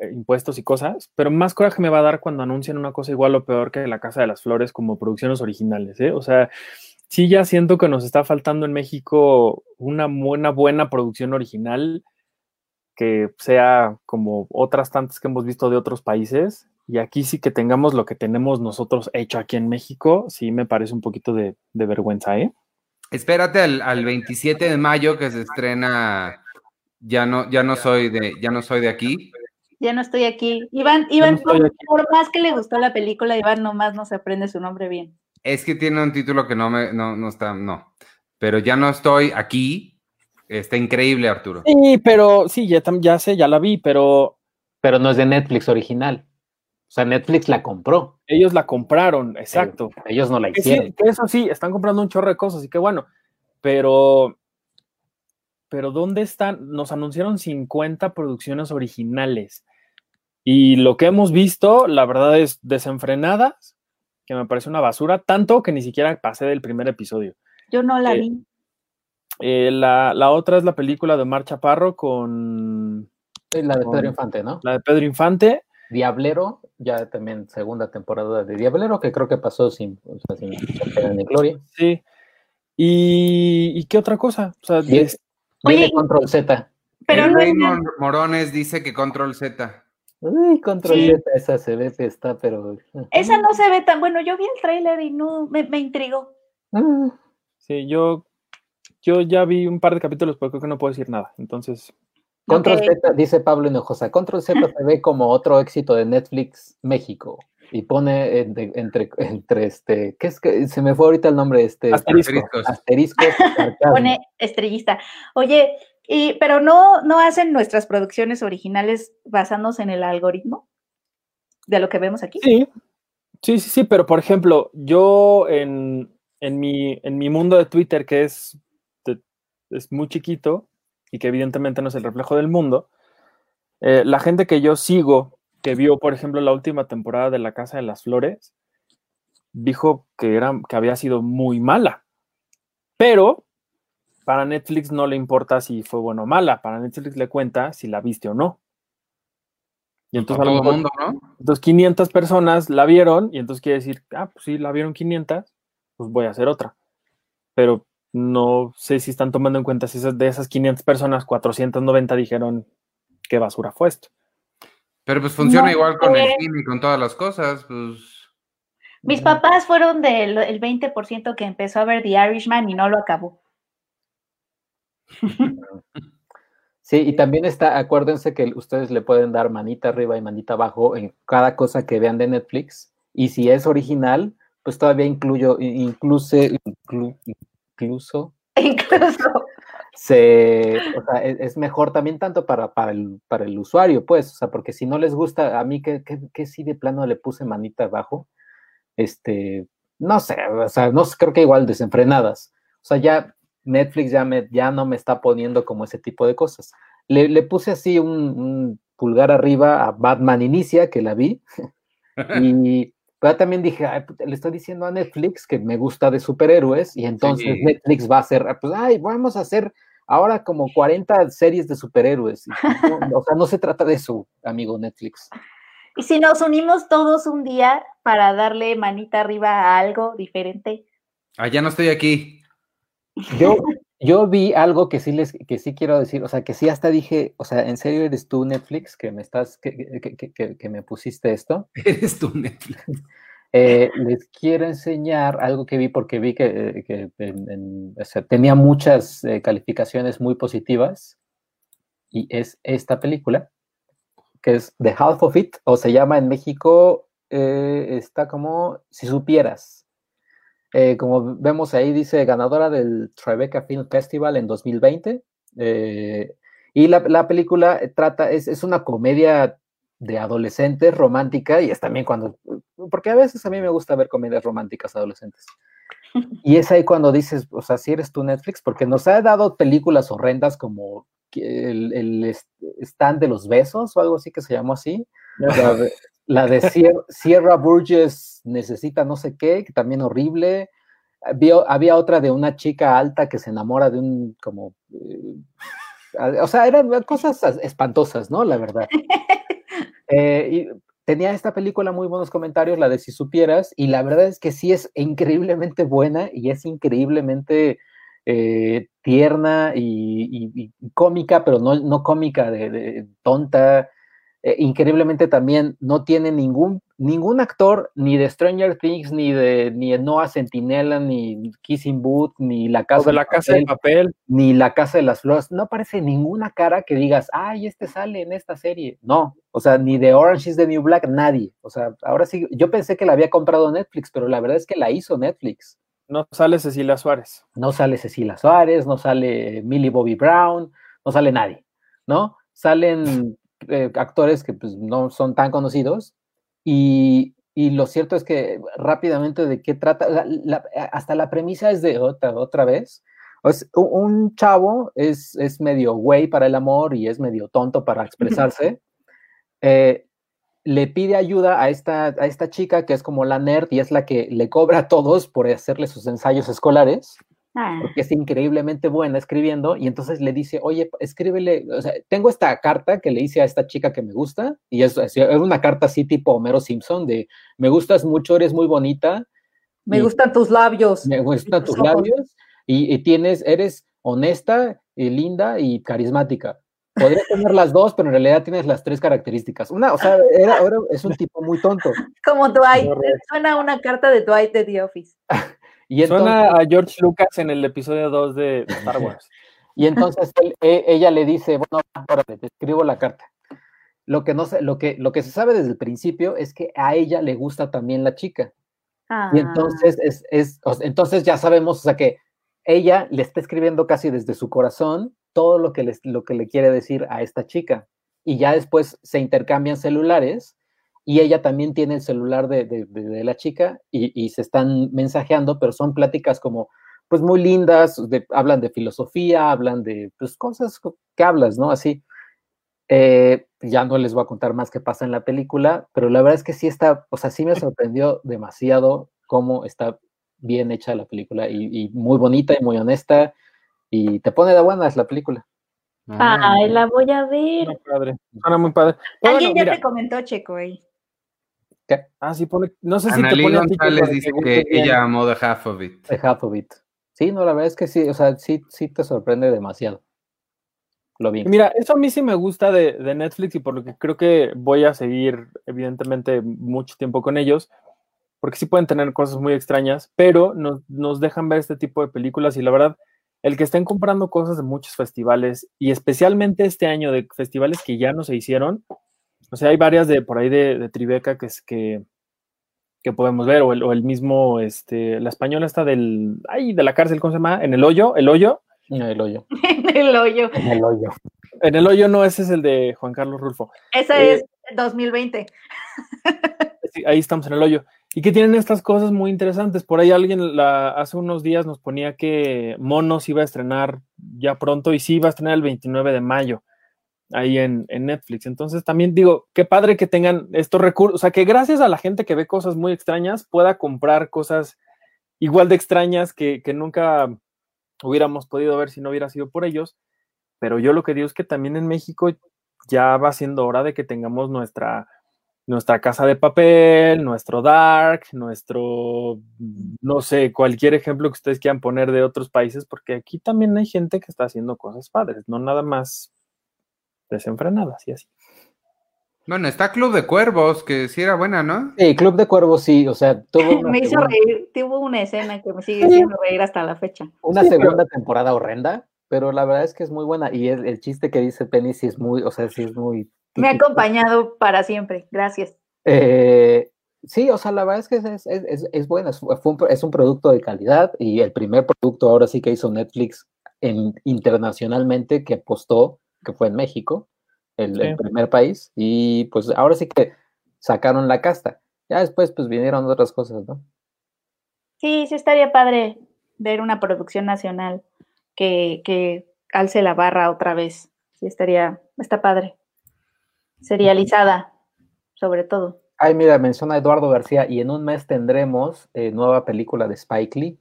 eh, impuestos y cosas, pero más coraje me va a dar cuando anuncian una cosa igual o peor que La Casa de las Flores como producciones originales, ¿eh? O sea, sí ya siento que nos está faltando en México una buena, buena producción original que sea como otras tantas que hemos visto de otros países. Y aquí sí que tengamos lo que tenemos nosotros hecho aquí en México, sí me parece un poquito de, vergüenza, ¿eh? Espérate al, al, 27 de mayo que se estrena ya no, ya no soy de, ya no soy de aquí ya no estoy aquí. Iván, Iván, por, más que le gustó la película, Iván nomás no se aprende su nombre bien. Es que tiene un título que no me, no, no está, no. Pero ya no estoy aquí. Está increíble, Arturo. Sí, pero sí, ya, ya sé, ya la vi, pero. Pero no es de Netflix original. O sea, Netflix la compró. Ellos la compraron, exacto. Ellos, no la hicieron. eso sí, están comprando un chorro de cosas, y qué bueno. Pero. Pero ¿dónde están? Nos anunciaron 50 producciones originales. Y lo que hemos visto, la verdad es desenfrenadas, que me parece una basura, tanto que ni siquiera pasé del primer episodio. Yo no la eh, vi. Eh, la, la, otra es la película de Mar Chaparro con... La de Pedro Infante, ¿no? La de Pedro Infante. Diablero, ya también segunda temporada de Diablero, que creo que pasó sin, o sea, sin gloria. Sí. ¿Y, ¿Y, qué otra cosa? O sea, viene, Control Z. Pero Raymond Morones dice que Control Z. Uy, Control Z, esa se ve que está, pero. Esa no se ve tan bueno. Yo vi el tráiler y no me, me intrigó. Ah. Sí, yo, yo ya vi un par de capítulos, pero creo que no puedo decir nada. Entonces. Control Z, dice Pablo Hinojosa, Control Z se ve como otro éxito de Netflix México. Y pone entre, entre este, ¿qué es que se me fue ahorita el nombre? Este, asteriscos. Asteriscos. pone estrellista. Oye, y, pero no, no hacen nuestras producciones originales basándose en el algoritmo de lo que vemos aquí. Sí, sí, sí, sí, pero por ejemplo, yo en, en mi, en mi mundo de Twitter, que es, es muy chiquito y que evidentemente no es el reflejo del mundo, eh, la gente que yo sigo, que vio, por ejemplo, la última temporada de La Casa de las Flores, dijo que, era, que había sido muy mala. Pero para Netflix no le importa si fue buena o mala, para Netflix le cuenta si la viste o no. Y entonces, todo mundo, ¿no? entonces 500 personas la vieron y entonces quiere decir, ah, pues sí, la vieron 500, pues voy a hacer otra. Pero no sé si están tomando en cuenta si de esas 500 personas, 490 dijeron qué basura fue esto. Pero pues funciona igual con el cine y con todas las cosas, pues. Mis papás fueron del el 20% que empezó a ver The Irishman y no lo acabó. (laughs) Sí, y también está, acuérdense que ustedes le pueden dar manita arriba y manita abajo en cada cosa que vean de Netflix. Y si es original, pues todavía incluyo, incluso, incluso, (laughs) incluso, se, o sea, e, es, mejor también tanto para, para, el, para el usuario, pues, o sea, porque si no les gusta, a mí que, que, sí de plano le puse manita abajo, este, no sé, o sea, no creo que igual desenfrenadas, o sea, ya Netflix ya, me, ya no me está poniendo como ese tipo de cosas. Le, le puse así un, un, pulgar arriba a Batman Inicia, que la vi, (laughs) y pero también dije, le estoy diciendo a Netflix que me gusta de superhéroes y entonces Netflix va a hacer, pues, ay, vamos a hacer ahora como 40 series de superhéroes. o sea, no se trata de eso, amigo Netflix. Y si nos unimos todos un día para darle manita arriba a algo diferente. Ah, ya no estoy aquí. Yo, yo vi algo que sí les que sí quiero decir, o sea, que sí hasta dije, o sea, ¿en serio eres tú Netflix que me estás que, que, que, que me pusiste esto? (laughs) Eres tú Netflix. (laughs) Eh, les quiero enseñar algo que vi porque vi que, que en, o sea, tenía muchas eh, calificaciones muy positivas y es esta película que es The Half of It o se llama en México eh, está como si supieras eh, como vemos ahí, dice ganadora del Tribeca Film Festival en 2020. Eh, y la, la, película trata, es, es, una comedia de adolescentes romántica y es también cuando, porque a veces a mí me gusta ver comedias románticas adolescentes. (laughs) Y es ahí cuando dices, o sea, si eres tú Netflix, porque nos ha dado películas horrendas como el, el stand de los besos o algo así que se llamó así. La de (laughs) Sierra, Burgess necesita no sé qué, que también horrible. Había, había, otra de una chica alta que se enamora de un como... Eh, o sea, eran cosas espantosas, ¿no? La verdad. (laughs) Eh, y tenía esta película muy buenos comentarios, la de Si Supieras, y la verdad es que sí es increíblemente buena y es increíblemente eh, tierna y, y, y, cómica, pero no, no cómica de, de tonta eh, increíblemente también no tiene ningún, ningún actor, ni de Stranger Things, ni de, ni de Noah Centinela, ni Kissing Booth, ni La Casa, de la casa de papel, ni La Casa de las Flores. No aparece ninguna cara que digas, ay, este sale en esta serie. No, o sea, ni de Orange is the New Black, nadie. O sea, ahora sí, yo pensé que la había comprado Netflix, pero la verdad es que la hizo Netflix. No sale Cecilia Suárez. No sale Cecilia Suárez, no sale Millie Bobby Brown, no sale nadie, ¿no? Salen eh, actores que pues, no son tan conocidos y, y, lo cierto es que rápidamente de qué trata, hasta la premisa es de otra, otra vez. Es, un chavo es, es medio güey para el amor y es medio tonto para expresarse. Eh, le pide ayuda a esta, a esta chica que es como la nerd y es la que le cobra a todos por hacerle sus ensayos escolares. Ah. porque es increíblemente buena escribiendo, y entonces le dice, oye, escríbele, o sea, tengo esta carta que le hice a esta chica que me gusta, y es, es una carta así tipo Homero Simpson, de, me gustas mucho, eres muy bonita. Me gustan tus labios. Me gustan tus, labios, y, tienes, eres honesta, y linda y carismática. Podrías tener las dos, pero en realidad tienes las tres características. Una, o sea, era, es un tipo muy tonto. (laughs) Como Dwight, suena una carta de Dwight de The Office. (laughs) Y Suena a George Lucas en el episodio 2 de Star (laughs) Wars. y entonces e, ella le dice, bueno, ahora te escribo la carta. Lo que, no se, lo, que, lo que se sabe desde el principio es que a ella le gusta también la chica. Y ah. entonces, es, es, entonces ya sabemos, o sea, que ella le está escribiendo casi desde su corazón todo lo que, lo que le quiere decir a esta chica. Y ya después se intercambian celulares y ella también tiene el celular de, la chica y, se están mensajeando, pero son pláticas como, pues muy lindas, hablan de filosofía, hablan de pues, cosas que hablas, ¿no? Así. Eh, ya no les voy a contar más qué pasa en la película, pero la verdad es que sí está, o sea, sí me sorprendió demasiado cómo está bien hecha la película y, muy bonita y muy honesta y te pone de buenas la película. Ay, la voy a ver. Suena padre. Suena muy padre. Alguien ya te comentó, Checo, ahí. Ah, sí, pone. No sé si te pone González dice que ella amó The Half of It. The Half of It. Sí, no, la verdad es que sí, o sea, sí, sí te sorprende demasiado. Lo bien. Mira, eso a mí sí me gusta de, de, Netflix y por lo que creo que voy a seguir, evidentemente, mucho tiempo con ellos, porque sí pueden tener cosas muy extrañas, pero nos, nos dejan ver este tipo de películas y la verdad, el que estén comprando cosas de muchos festivales y especialmente este año de festivales que ya no se hicieron, o sea, hay varias de por ahí de, Tribeca que es que, que podemos ver, o el, mismo, este, la española está del, ay, de la cárcel, ¿cómo se llama? En el hoyo, el hoyo. En el hoyo. (laughs) en el hoyo. En el hoyo. En el hoyo no, ese es el de Juan Carlos Rulfo. Ese es 2020. (laughs) sí, ahí estamos en el hoyo. Y que tienen estas cosas muy interesantes. Por ahí alguien la, hace unos días nos ponía que Monos iba a estrenar ya pronto y sí iba a estrenar el 29 de mayo ahí en, Netflix. Entonces también digo, qué padre que tengan estos recursos, o sea, que gracias a la gente que ve cosas muy extrañas pueda comprar cosas igual de extrañas que, nunca hubiéramos podido ver si no hubiera sido por ellos. Pero yo lo que digo es que también en México ya va siendo hora de que tengamos nuestra, nuestra casa de papel, nuestro dark, nuestro, no sé, cualquier ejemplo que ustedes quieran poner de otros países, porque aquí también hay gente que está haciendo cosas padres, no nada más desenfrenadas y así. Bueno, está Club de Cuervos, que sí era buena, ¿no? Sí, Club de Cuervos sí, o sea, tuvo (laughs) me hizo reír, tuvo una escena que me sigue haciendo reír hasta la fecha. Una segunda temporada horrenda, pero la verdad es que es muy buena y el, chiste que dice Penny sí es muy, o sea, sí es muy... Me ha acompañado para siempre, gracias. Eh, sí, o sea, la verdad es que es, es, es, buena, es un, es un producto de calidad y el primer producto ahora sí que hizo Netflix en, internacionalmente que apostó que fue en México, el, primer país, y pues ahora sí que sacaron la casta. Ya después pues vinieron otras cosas, ¿no? Sí, sí estaría padre ver una producción nacional que, que alce la barra otra vez. Sí estaría, está padre. Serializada, sobre todo. Ay, mira, menciona Eduardo García y en un mes tendremos eh, nueva película de Spike Lee.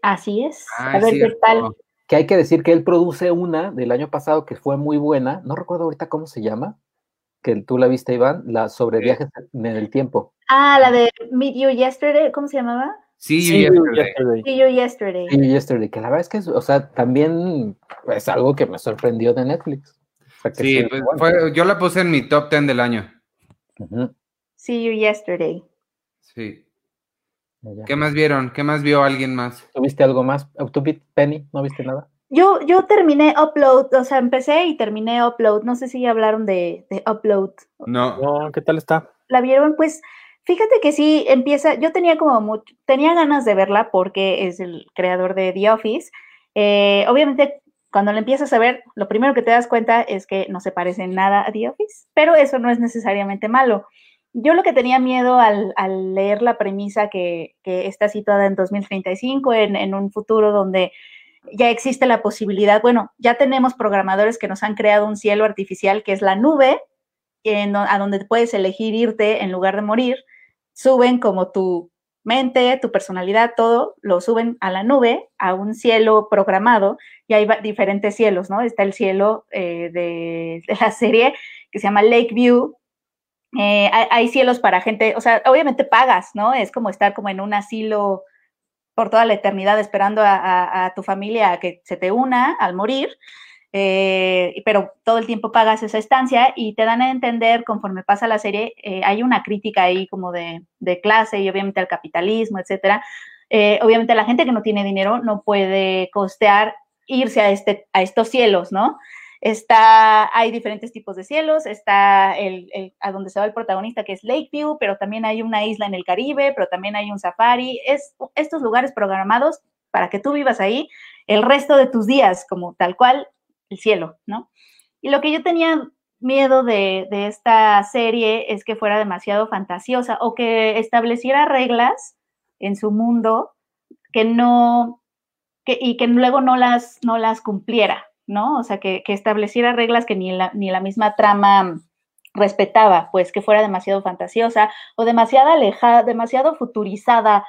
así es. a ver qué tal que hay que decir que él produce una del año pasado que fue muy buena, no recuerdo ahorita cómo se llama, que tú la viste, Iván, la sobre viajes en el tiempo. Ah, la de Meet You Yesterday, ¿cómo se llamaba? Sí, you yesterday. See you yesterday. See you yesterday, que la verdad es que, o sea, también es algo que me sorprendió de Netflix. sí, pues, yo la puse en mi top 10 del año. See you yesterday. Sí. ¿Qué más vieron? ¿Qué más vio alguien más? ¿Tuviste algo más? ¿Autobit, Penny? ¿No viste nada? Yo, yo terminé Upload, o sea, empecé y terminé Upload. No sé si ya hablaron de, de Upload. No. no. ¿Qué tal está? ¿La vieron? Pues fíjate que sí, empieza, yo tenía como mucho, tenía ganas de verla porque es el creador de The Office. Eh, obviamente, cuando la empiezas a ver, lo primero que te das cuenta es que no se parece nada a The Office, pero eso no es necesariamente malo. Yo lo que tenía miedo al, leer la premisa que, está situada en 2035, en, en un futuro donde ya existe la posibilidad, bueno, ya tenemos programadores que nos han creado un cielo artificial que es la nube, a donde puedes elegir irte en lugar de morir, suben como tu mente, tu personalidad, todo, lo suben a la nube, a un cielo programado, y hay diferentes cielos, ¿no? Está el cielo eh, de, la serie que se llama Lakeview, eh, hay, cielos para gente, o sea, obviamente pagas, ¿no? Es como estar como en un asilo por toda la eternidad esperando a, tu familia a que se te una al morir, eh, pero todo el tiempo pagas esa estancia y te dan a entender conforme pasa la serie, eh, hay una crítica ahí como de, clase y obviamente al capitalismo, etcétera. obviamente la gente que no tiene dinero no puede costear irse a, este, a estos cielos, ¿no? Está, hay diferentes tipos de cielos, está el, a donde se va el protagonista, que es Lakeview, pero también hay una isla en el Caribe, pero también hay un safari. Es estos lugares programados para que tú vivas ahí el resto de tus días, como tal cual el cielo, ¿no? Y lo que yo tenía miedo de, de esta serie es que fuera demasiado fantasiosa o que estableciera reglas en su mundo que no, que, y que luego no las, no las cumpliera, ¿no? O sea, que, estableciera reglas que ni la, ni la misma trama respetaba, pues que fuera demasiado fantasiosa o demasiado alejada, demasiado futurizada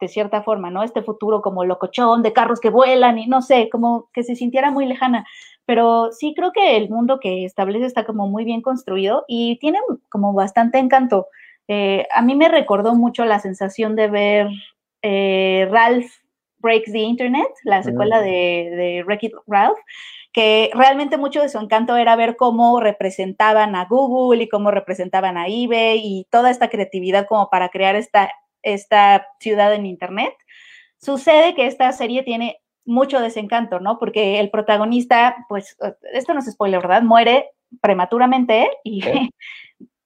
de cierta forma, ¿no? Este futuro como locochón de carros que vuelan y no sé, como que se sintiera muy lejana. Pero sí creo que el mundo que establece está como muy bien construido y tiene como bastante encanto. Eh, a mí me recordó mucho la sensación de ver eh, Ralph Breaks the Internet, la secuela mm. de, de Wreck-It Ralph, que realmente mucho de su encanto era ver cómo representaban a Google y cómo representaban a eBay y toda esta creatividad como para crear esta, esta ciudad en Internet. Sucede que esta serie tiene mucho desencanto, ¿no? Porque el protagonista, pues, esto no es spoiler, ¿verdad? Muere prematuramente y,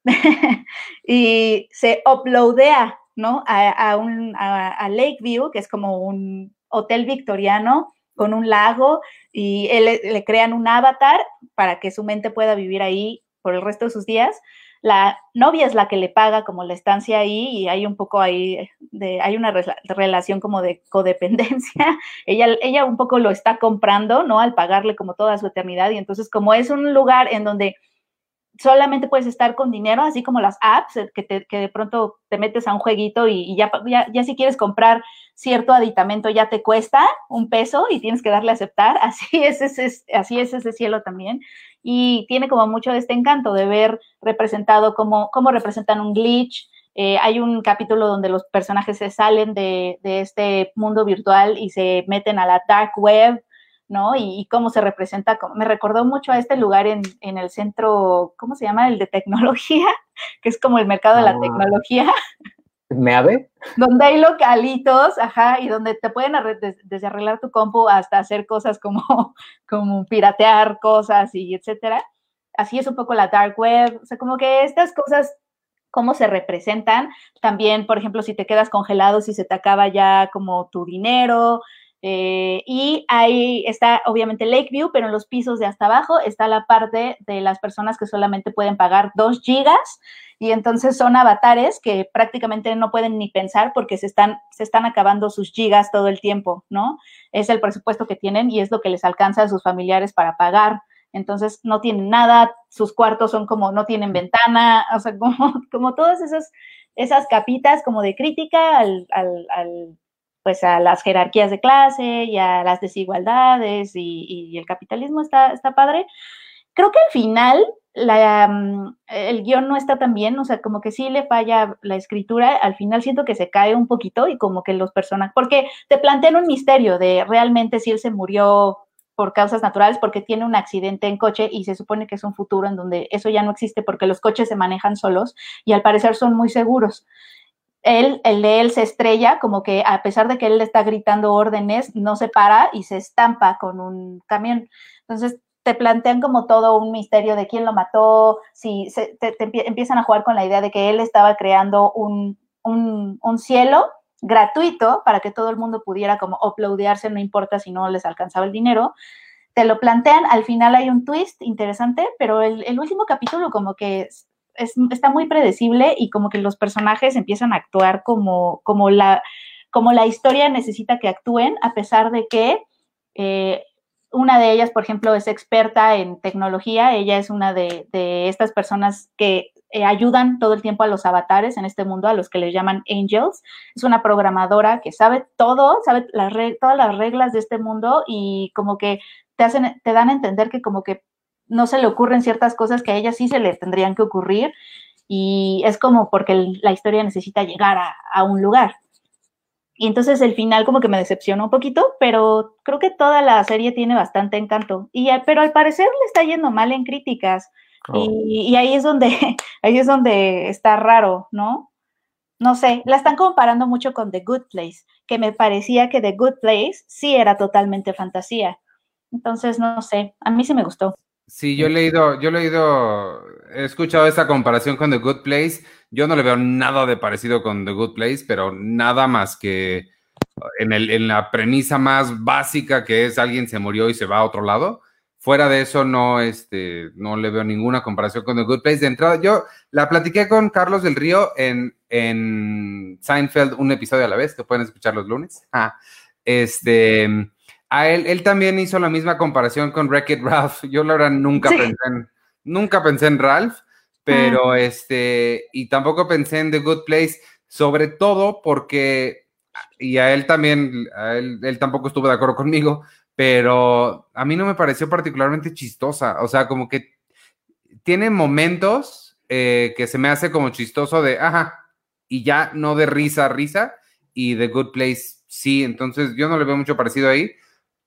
(laughs) y se uploadea, ¿no? A, un, a Lakeview, que es como un hotel victoriano con un lago y él, le crean un avatar para que su mente pueda vivir ahí por el resto de sus días. La novia es la que le paga como la estancia ahí y hay un poco ahí de, hay una relación como de codependencia. (laughs) ella, ella un poco lo está comprando, ¿no? Al pagarle como toda su eternidad y entonces como es un lugar en donde solamente puedes estar con dinero, así como las apps, eh, que, te, que de pronto te metes a un jueguito y, ya, ya, si quieres comprar cierto aditamento ya te cuesta un peso y tienes que darle a aceptar. (laughs) Así es, ese, así es ese cielo también. Y tiene como mucho este encanto de ver representado cómo, cómo representan un glitch. Eh, hay un capítulo donde los personajes se salen de, de este mundo virtual y se meten a la dark web ¿no? Y, cómo se representa, me recordó mucho a este lugar en, el centro, ¿cómo se llama? El de tecnología, (laughs) que es como el mercado de la ah. tecnología. ¿Me Donde hay localitos, ajá, y donde te pueden desde arreglar tu compu hasta hacer cosas como, (laughs) como piratear cosas y etcétera. Así es un poco la dark web, o sea, como que estas cosas cómo se representan. También, por ejemplo, si te quedas congelado, si se te acaba ya como tu dinero, eh, y ahí está obviamente Lakeview, pero en los pisos de hasta abajo está la parte de las personas que solamente pueden pagar 2 gigas y entonces son avatares que prácticamente no pueden ni pensar porque se están, se están acabando sus gigas todo el tiempo, ¿no? Es el presupuesto que tienen y es lo que les alcanza a sus familiares para pagar. Entonces no tienen nada, sus cuartos son como, no tienen ventana, o sea, (laughs) como, como todas esas, esas capitas como de crítica al, al, al pues a las jerarquías de clase y a las desigualdades y, el capitalismo está, está padre. Creo que al final la, mm, el guion no está tan bien, o sea, como que sí le falla la escritura, al final siento que se cae un poquito y como que los personajes, porque te plantean un misterio de realmente si él se murió por causas naturales porque tiene un accidente en coche y se supone que es un futuro en donde eso ya no existe porque los coches se manejan solos y al parecer son muy seguros. Él, el de él se estrella, como que a pesar de que él le está gritando órdenes, no se para y se estampa con un camión. Entonces te plantean como todo un misterio de quién lo mató, si se, te, empiezan a jugar con la idea de que él estaba creando un, un, un cielo gratuito para que todo el mundo pudiera como uploadearse, no importa si no les alcanzaba el dinero. Te lo plantean, al final hay un twist interesante, pero el, el último capítulo como que es, está muy predecible y como que los personajes empiezan a actuar como, como, la, como la historia necesita que actúen, a pesar de que eh, una de ellas, por ejemplo, es experta en tecnología, ella es una de, de estas personas que eh, ayudan todo el tiempo a los avatares en este mundo, a los que les llaman angels. Es una programadora que sabe todo, sabe las todas las reglas de este mundo y como que te, hacen, te dan a entender que como que no se le ocurren ciertas cosas que a ella sí se le tendrían que ocurrir y es como porque la historia necesita llegar a, a un lugar. Y entonces el final como que me decepcionó un poquito, pero creo que toda la serie tiene bastante encanto. Y, pero al parecer le está yendo mal en críticas. Oh. Y, ahí es donde, (laughs) ahí es donde está raro, ¿no? No sé, la están comparando mucho con The Good Place, que me parecía que The Good Place sí era totalmente fantasía. Entonces, no sé, a mí sí me gustó. Sí, yo he leído, yo he leído, he escuchado esa comparación con The Good Place. Yo no le veo nada de parecido con The Good Place, pero nada más que en, el, en la premisa más básica que es alguien se murió y se va a otro lado Fuera de eso, no, este, no le veo ninguna comparación con The Good Place. De entrada, yo la platiqué con Carlos del Río en, en Seinfeld, un episodio a la vez, que pueden escuchar los lunes. Ah, este, a él, él también hizo la misma comparación con Wreck-It Ralph. Yo, la verdad, nunca pensé en, nunca pensé en Ralph, pero este, y tampoco pensé en The Good Place, sobre todo porque, y a él también, a él, él tampoco estuvo de acuerdo conmigo, pero a mí no me pareció particularmente chistosa. O sea, como que tiene momentos eh, que se me hace como chistoso de, ajá, y ya no de risa a risa, y The Good Place sí, entonces yo no le veo mucho parecido ahí,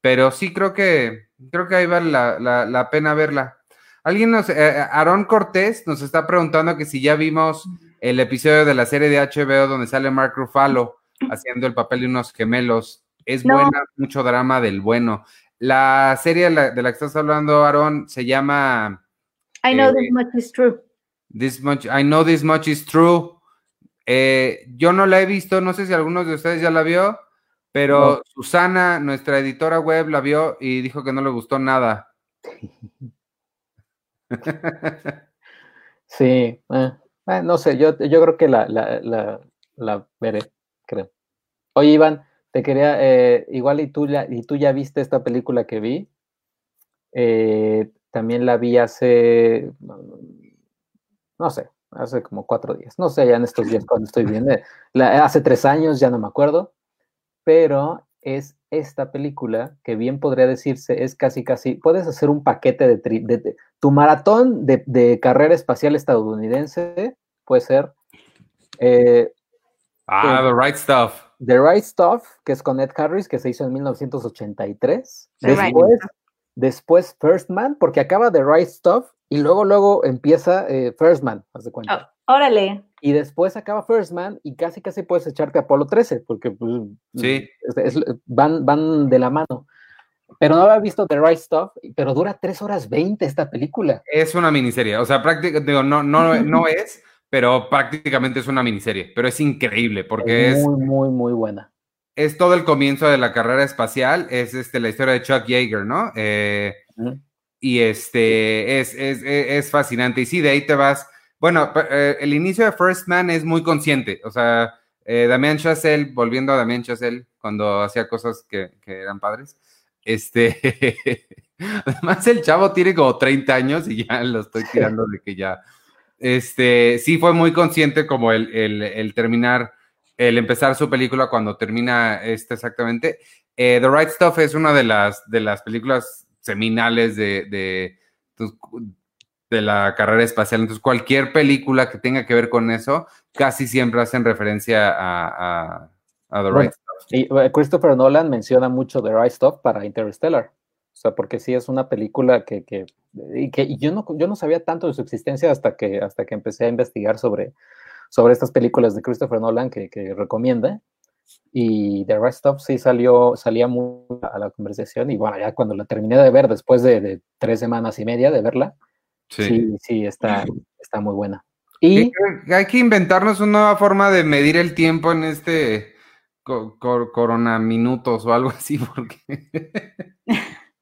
pero sí creo que, creo que ahí vale la, pena verla. Alguien nos, eh, Aaron Cortés nos está preguntando que si ya vimos el episodio de la serie de HBO donde sale Mark Ruffalo haciendo el papel de unos gemelos. Es buena, mucho drama del bueno. La serie de la, que estás hablando, Aaron, se llama. I know this eh, much is true. This much, I know this much is true. Eh, yo no la he visto, no sé si algunos de ustedes ya la vio, pero Susana, nuestra editora web, la vio y dijo que no le gustó nada. (laughs) Sí, eh, no sé, yo, yo creo que la, la, la veré, creo. Oye, Iván, te quería, eh, igual y tú, ya, y tú ya viste esta película que vi. Eh, también la vi hace, no sé, hace como cuatro días. No sé, ya en estos días cuando estoy viendo. hace tres años, ya no me acuerdo. Pero es esta película que bien podría decirse es casi, casi, puedes hacer un paquete de, de, tu maratón de, carrera espacial estadounidense, puede ser. Eh, ah, The Right Stuff. The Right Stuff, que es con Ed Harris, que se hizo en 1983. Después, después First Man, porque acaba The Right Stuff y luego, luego empieza eh, First Man, haz de cuenta. Oh, órale. Y después acaba First Man y casi casi puedes echarte Apolo 13, porque pues, sí. van, van de la mano. Pero no había visto The Right Stuff, pero dura 3 horas 20 esta película. Es una miniserie, o sea, prácticamente, digo, no, no, no (laughs) es, pero prácticamente es una miniserie, pero es increíble porque es... Muy, muy, muy buena. Es todo el comienzo de la carrera espacial, es este, la historia de Chuck Yeager, ¿no? Eh, y este, es, es, es, fascinante. Y sí, de ahí te vas... Bueno, eh, el inicio de First Man es muy consciente, o sea, eh, Damien Chazelle, volviendo a Damien Chazelle, cuando hacía cosas que, que eran padres, este... (laughs) Además, el chavo tiene como 30 años y ya lo estoy tirando de que ya este, sí fue muy consciente como el, terminar, el empezar su película cuando termina este exactamente. Eh, The Right Stuff es una de las, de las películas seminales de, de, pues, de, la carrera espacial. Entonces, cualquier película que tenga que ver con eso, casi siempre hacen referencia a, The Right Stuff. Y eh, Christopher Nolan menciona mucho The Right Stuff para Interstellar. O sea, porque sí es una película que, que, y que yo, no, yo no sabía tanto de su existencia hasta que, hasta que empecé a investigar sobre, sobre estas películas de Christopher Nolan que, que recomienda. Y The Rest of sí salió, salía muy a la conversación. Y bueno, ya cuando la terminé de ver, después de, de tres semanas y media de verla, sí, sí, sí está, está muy buena. Y hay que inventarnos una nueva forma de medir el tiempo en este corona minutos o algo así, (laughs) porque.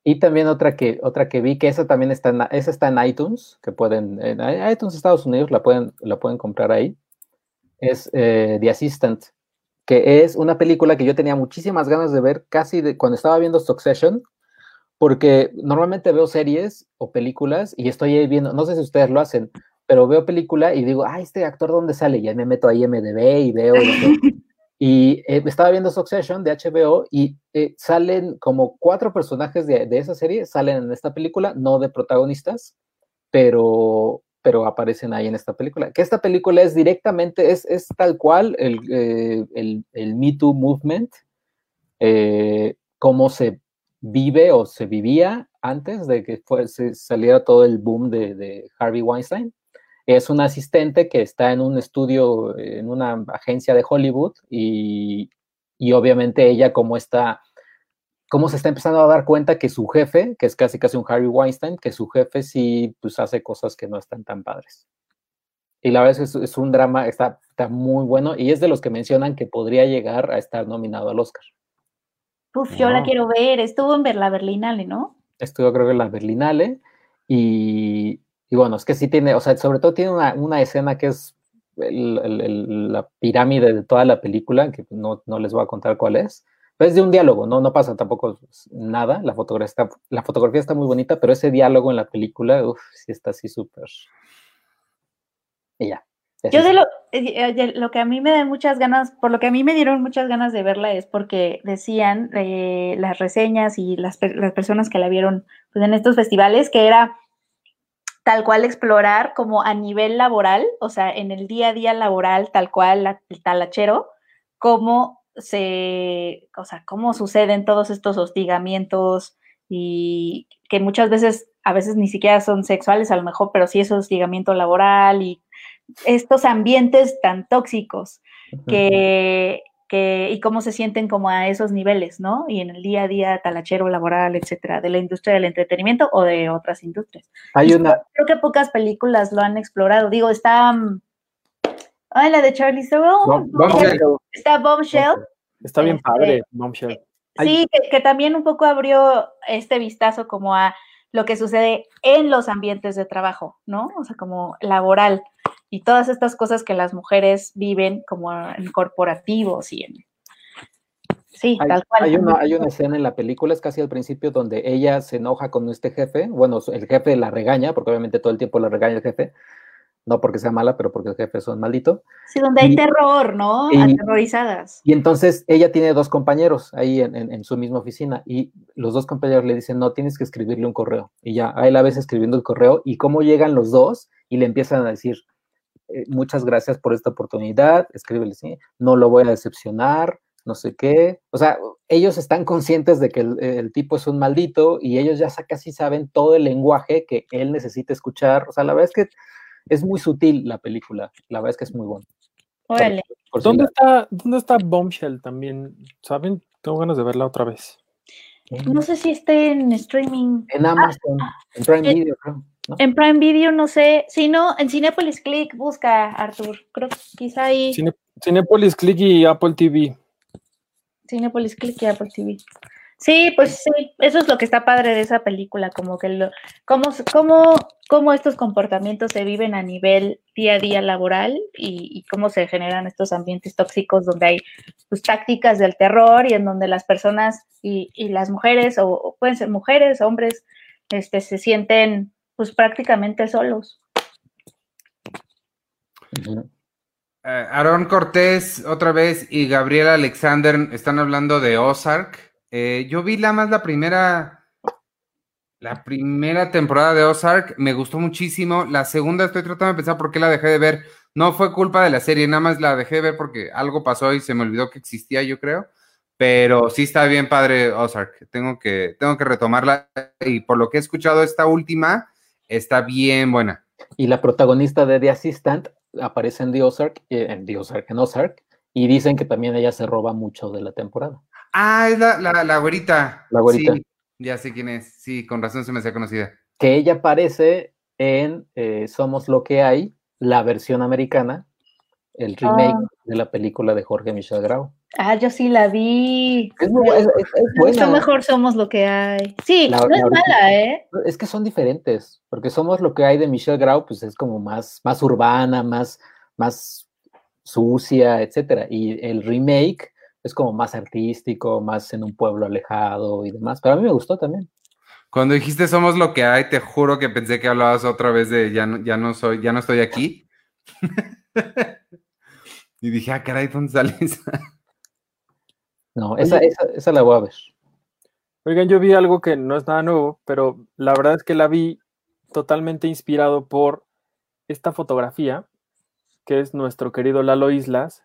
y también otra que, otra que vi, que esa también está en, esa está en iTunes, que pueden, en iTunes Estados Unidos la pueden, la pueden comprar ahí. Es eh, The Assistant, que es una película que yo tenía muchísimas ganas de ver casi de cuando estaba viendo Succession, porque normalmente veo series o películas y estoy ahí viendo, no sé si ustedes lo hacen, pero veo película y digo, ah, este actor dónde sale, y ahí me meto a IMDB y veo. y (laughs) eh, estaba viendo Succession de HBO y eh, salen como cuatro personajes de, de, esa serie, salen en esta película, no de protagonistas, pero, pero aparecen ahí en esta película. Que esta película es directamente, es, es tal cual el, eh, el, el, Me Too Movement, eh, cómo se vive o se vivía antes de que fuese, saliera todo el boom de, Harvey Weinstein es una asistente que está en un estudio, en una agencia de Hollywood y, y obviamente ella como está, como se está empezando a dar cuenta que su jefe, que es casi casi un Harry Weinstein, que su jefe sí pues hace cosas que no están tan padres. Y la verdad es que es, un drama, está, está muy bueno y es de los que mencionan que podría llegar a estar nominado al Oscar. Uf, yo la quiero ver, estuvo en la Berlinale, ¿no? Estuvo creo que en la Berlinale y, y bueno, es que sí tiene, o sea, sobre todo tiene una, una escena que es el, el, la pirámide de toda la película, que no, no, les voy a contar cuál es. Pero es de un diálogo, no, no pasa tampoco nada. La fotografía, está, la fotografía está muy bonita, pero ese diálogo en la película, uff, sí está así súper. Y ya. Yo de lo, lo, que a mí me da muchas ganas, por lo que a mí me dieron muchas ganas de verla es porque decían eh, las reseñas y las, las, personas que la vieron pues, en estos festivales que era tal cual explorar como a nivel laboral, o sea, en el día a día laboral, tal cual el talachero, cómo se, o sea, cómo suceden todos estos hostigamientos y que muchas veces, a veces ni siquiera son sexuales a lo mejor, pero sí es hostigamiento laboral y estos ambientes tan tóxicos que, y cómo se sienten como a esos niveles, ¿no? Y en el día a día talachero, laboral, etcétera, de la industria del entretenimiento o de otras industrias. Hay una... Creo que pocas películas lo han explorado. Digo, está... Mm, la de Charlie Theron. Está Bombshell. Está bien este, padre, Bombshell. Sí, que, que también un poco abrió este vistazo como a lo que sucede en los ambientes de trabajo, ¿no? O sea, como laboral y todas estas cosas que las mujeres viven como en corporativos y en... Sí, hay, tal cual. Hay una, hay una escena en la película, es casi al principio, donde ella se enoja con este jefe, bueno, el jefe la regaña, porque obviamente todo el tiempo la regaña el jefe, no porque sea mala, pero porque el jefe es un maldito. Sí, donde hay y, terror, ¿no? Y, Aterrorizadas. Y entonces ella tiene dos compañeros ahí en, en, en, su misma oficina y los dos compañeros le dicen, no, tienes que escribirle un correo. Y ya, ahí la ves escribiendo el correo y cómo llegan los dos y le empiezan a decir, eh, muchas gracias por esta oportunidad, escríbele, ¿sí? no lo voy a decepcionar, no sé qué. O sea, ellos están conscientes de que el, el, tipo es un maldito y ellos ya casi saben todo el lenguaje que él necesita escuchar. O sea, la verdad es que es muy sutil la película, la verdad es que es muy buena. Órale. Por ¿Dónde, está, ¿Dónde está Bombshell también? ¿Saben? Tengo ganas de verla otra vez. No sé si esté en streaming. En Amazon, ah, en Prime eh, Video, creo. ¿No? En Prime Video, no sé. Si no, en Cinepolis Click, busca, Artur. Creo que quizá ahí. Cine, Cinepolis Click y Apple TV. Cinepolis Click y Apple TV. Sí, pues sí, eso es lo que está padre de esa película, como que lo, cómo, cómo, cómo estos comportamientos se viven a nivel día a día laboral y, y, cómo se generan estos ambientes tóxicos donde hay pues, tácticas del terror y en donde las personas y, y las mujeres, o, o, pueden ser mujeres, hombres, este, se sienten pues prácticamente solos. Uh Aaron Cortés otra vez y Gabriel Alexander están hablando de Ozark. Eh, yo vi la más la primera, la primera temporada de Ozark, me gustó muchísimo. La segunda estoy tratando de pensar por qué la dejé de ver. No fue culpa de la serie, nada más la dejé de ver porque algo pasó y se me olvidó que existía, yo creo. Pero sí está bien padre Ozark. Tengo que, tengo que retomarla. Y por lo que he escuchado, esta última está bien buena. Y la protagonista de The Assistant aparece en The Ozark, eh, en The Ozark, en Ozark, y dicen que también ella se roba mucho de la temporada. Ah, es la, la, la güerita. La güerita. Sí, ya sé quién es. Sí, con razón se me hacía conocida. Que ella aparece en eh, Somos lo que hay, la versión americana, el remake Ah. de la película de Jorge Michel Grau. Ah, yo sí la vi. Es, muy es- es- es Mucho buena. mejor somos lo que hay. Sí, La- no la es mala, ¿eh? Es que son diferentes, porque somos lo que hay de Michelle Grau, pues es como más, más urbana, más, más sucia, etcétera. Y el remake es como más artístico, más en un pueblo alejado y demás. Pero a mí me gustó también. Cuando dijiste somos lo que hay, te juro que pensé que hablabas otra vez de ya no, ya no soy, ya no estoy aquí. (laughs) y dije, ah, caray, ¿dónde sale (laughs) esa? No, esa, esa, esa la voy a ver. Oigan, yo vi algo que no es nada nuevo, pero la verdad es que la vi totalmente inspirado por esta fotografía, que es nuestro querido Lalo Islas.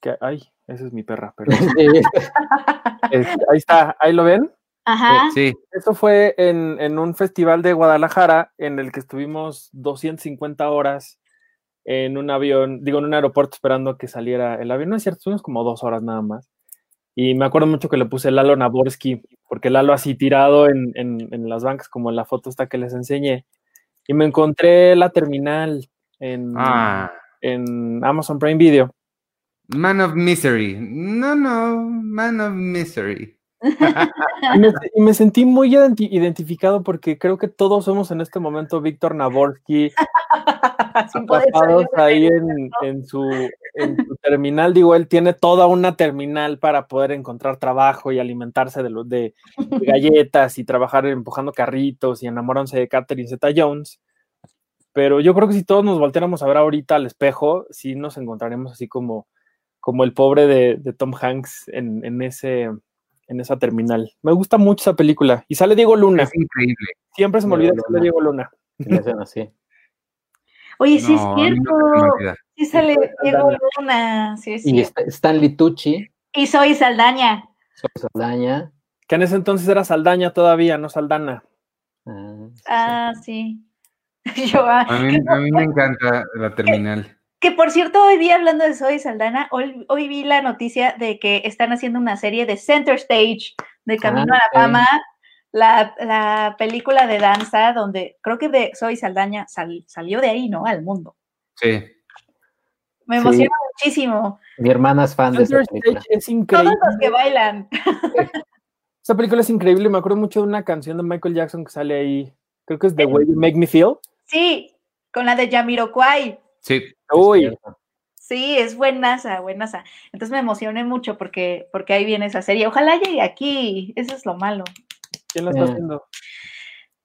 Que, ay, esa es mi perra, pero (laughs) (laughs) ahí está, ahí lo ven. Ajá. Sí, Eso fue en, en un festival de Guadalajara en el que estuvimos 250 horas en un avión, digo, en un aeropuerto esperando a que saliera el avión. No es cierto, estuvimos como dos horas nada más. Y me acuerdo mucho que le puse Lalo Naborsky, porque Lalo así tirado en, en, en las bancas, como en la foto esta que les enseñé. Y me encontré la terminal en, ah, en Amazon Prime Video. Man of Misery. No, no, Man of Misery. (laughs) Y me, y me sentí muy identi- identificado porque creo que todos somos en este momento Víctor (laughs) poder atrapados ahí en, en su, en su terminal. Digo, él tiene toda una terminal para poder encontrar trabajo y alimentarse de, lo- de, de galletas y trabajar empujando carritos y enamorándose de Catherine Zeta Jones. Pero yo creo que si todos nos volteáramos a ver ahorita al espejo, sí nos encontraremos así como, como el pobre de, de Tom Hanks en, en, ese, en esa terminal. Me gusta mucho esa película. Y sale Diego Luna. Es increíble. Siempre se me olvida que Diego sale Luna. Diego Luna. que le hacen así. Oye, sí No, es no cierto. olvida. Sí sale. Diego Luna. Sí, es Y cierto. Stanley Tucci, Y soy Saldaña. Soy Saldaña. Que en ese entonces era Saldaña todavía, no Saldana. ah, sí, sí. Ah, sí. Yo, ah, A mí, a mí me encanta la terminal. Que por cierto, hoy vi hablando de Zoe Saldana, hoy, hoy vi la noticia de que están haciendo una serie de Center Stage de Camino Ah, a la. Fama, la, la película de danza, donde creo que de Zoe Saldaña sal- salió de ahí, ¿no? Al mundo. Sí. Me Sí. emociona muchísimo. Mi hermana es fan de esa película. Stage es Todos increíble. los que bailan. Esa película es increíble. Me acuerdo mucho de una canción de Michael Jackson que sale ahí. Creo que es The Way You Make Me Feel. Sí, con la de Jamiroquai. Sí. Es Uy, cierto. Sí, es buenaza, buenaza. Entonces me emocioné mucho porque, porque ahí viene esa serie. Ojalá llegue aquí. Eso es lo malo. ¿quién la está Eh. haciendo?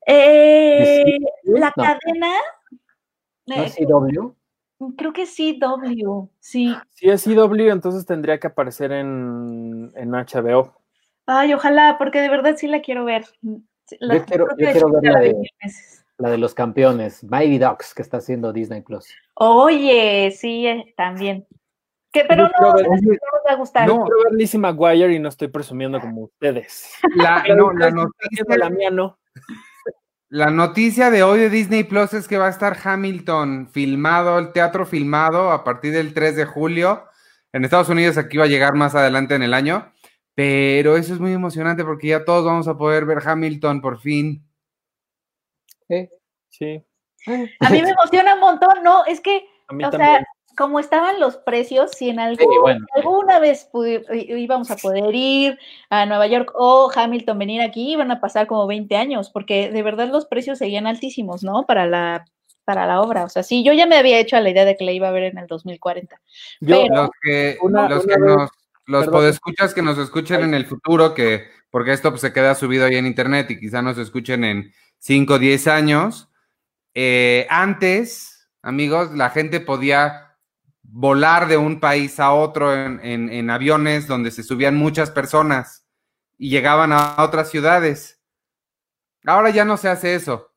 Eh, la No. cadena. ¿No es CW? Creo que sí, W. Sí. Si es CW, entonces tendría que aparecer en, en HBO. Ay, ojalá, porque de verdad sí la quiero ver. La- Yo quiero- yo ver la de-. La de los campeones, Mighty Ducks, que está haciendo Disney Plus. Oye, sí, eh, también. Que, pero no, no va a gustar. No quiero ver Lizzie McGuire y no estoy presumiendo como ustedes. La, no, la, noticia, la mía no. la noticia de hoy de Disney Plus es que va a estar Hamilton filmado, el teatro filmado a partir del 3 de julio. En Estados Unidos aquí va a llegar más adelante en el año. Pero eso es muy emocionante porque ya todos vamos a poder ver Hamilton por fin. ¿Eh? Sí, A mí me emociona un montón, no, es que, o también. sea, como estaban los precios, si en algún, bueno. alguna vez íbamos a poder ir a Nueva York o Hamilton venir aquí, iban a pasar como 20 años, porque de verdad los precios seguían altísimos, ¿no? Para la, para la obra. O sea, sí, yo ya me había hecho a la idea de que la iba a ver en el 2040. Yo, pero- Los que, Una- los una que vez- nos, los podescuchas que nos escuchen en el futuro, que porque esto pues, se queda subido ahí en internet y quizá nos escuchen en 5 o 10 años. eh, antes, amigos, la gente podía volar de un país a otro en- en aviones donde se subían muchas personas y llegaban a otras ciudades. Ahora ya no se hace eso,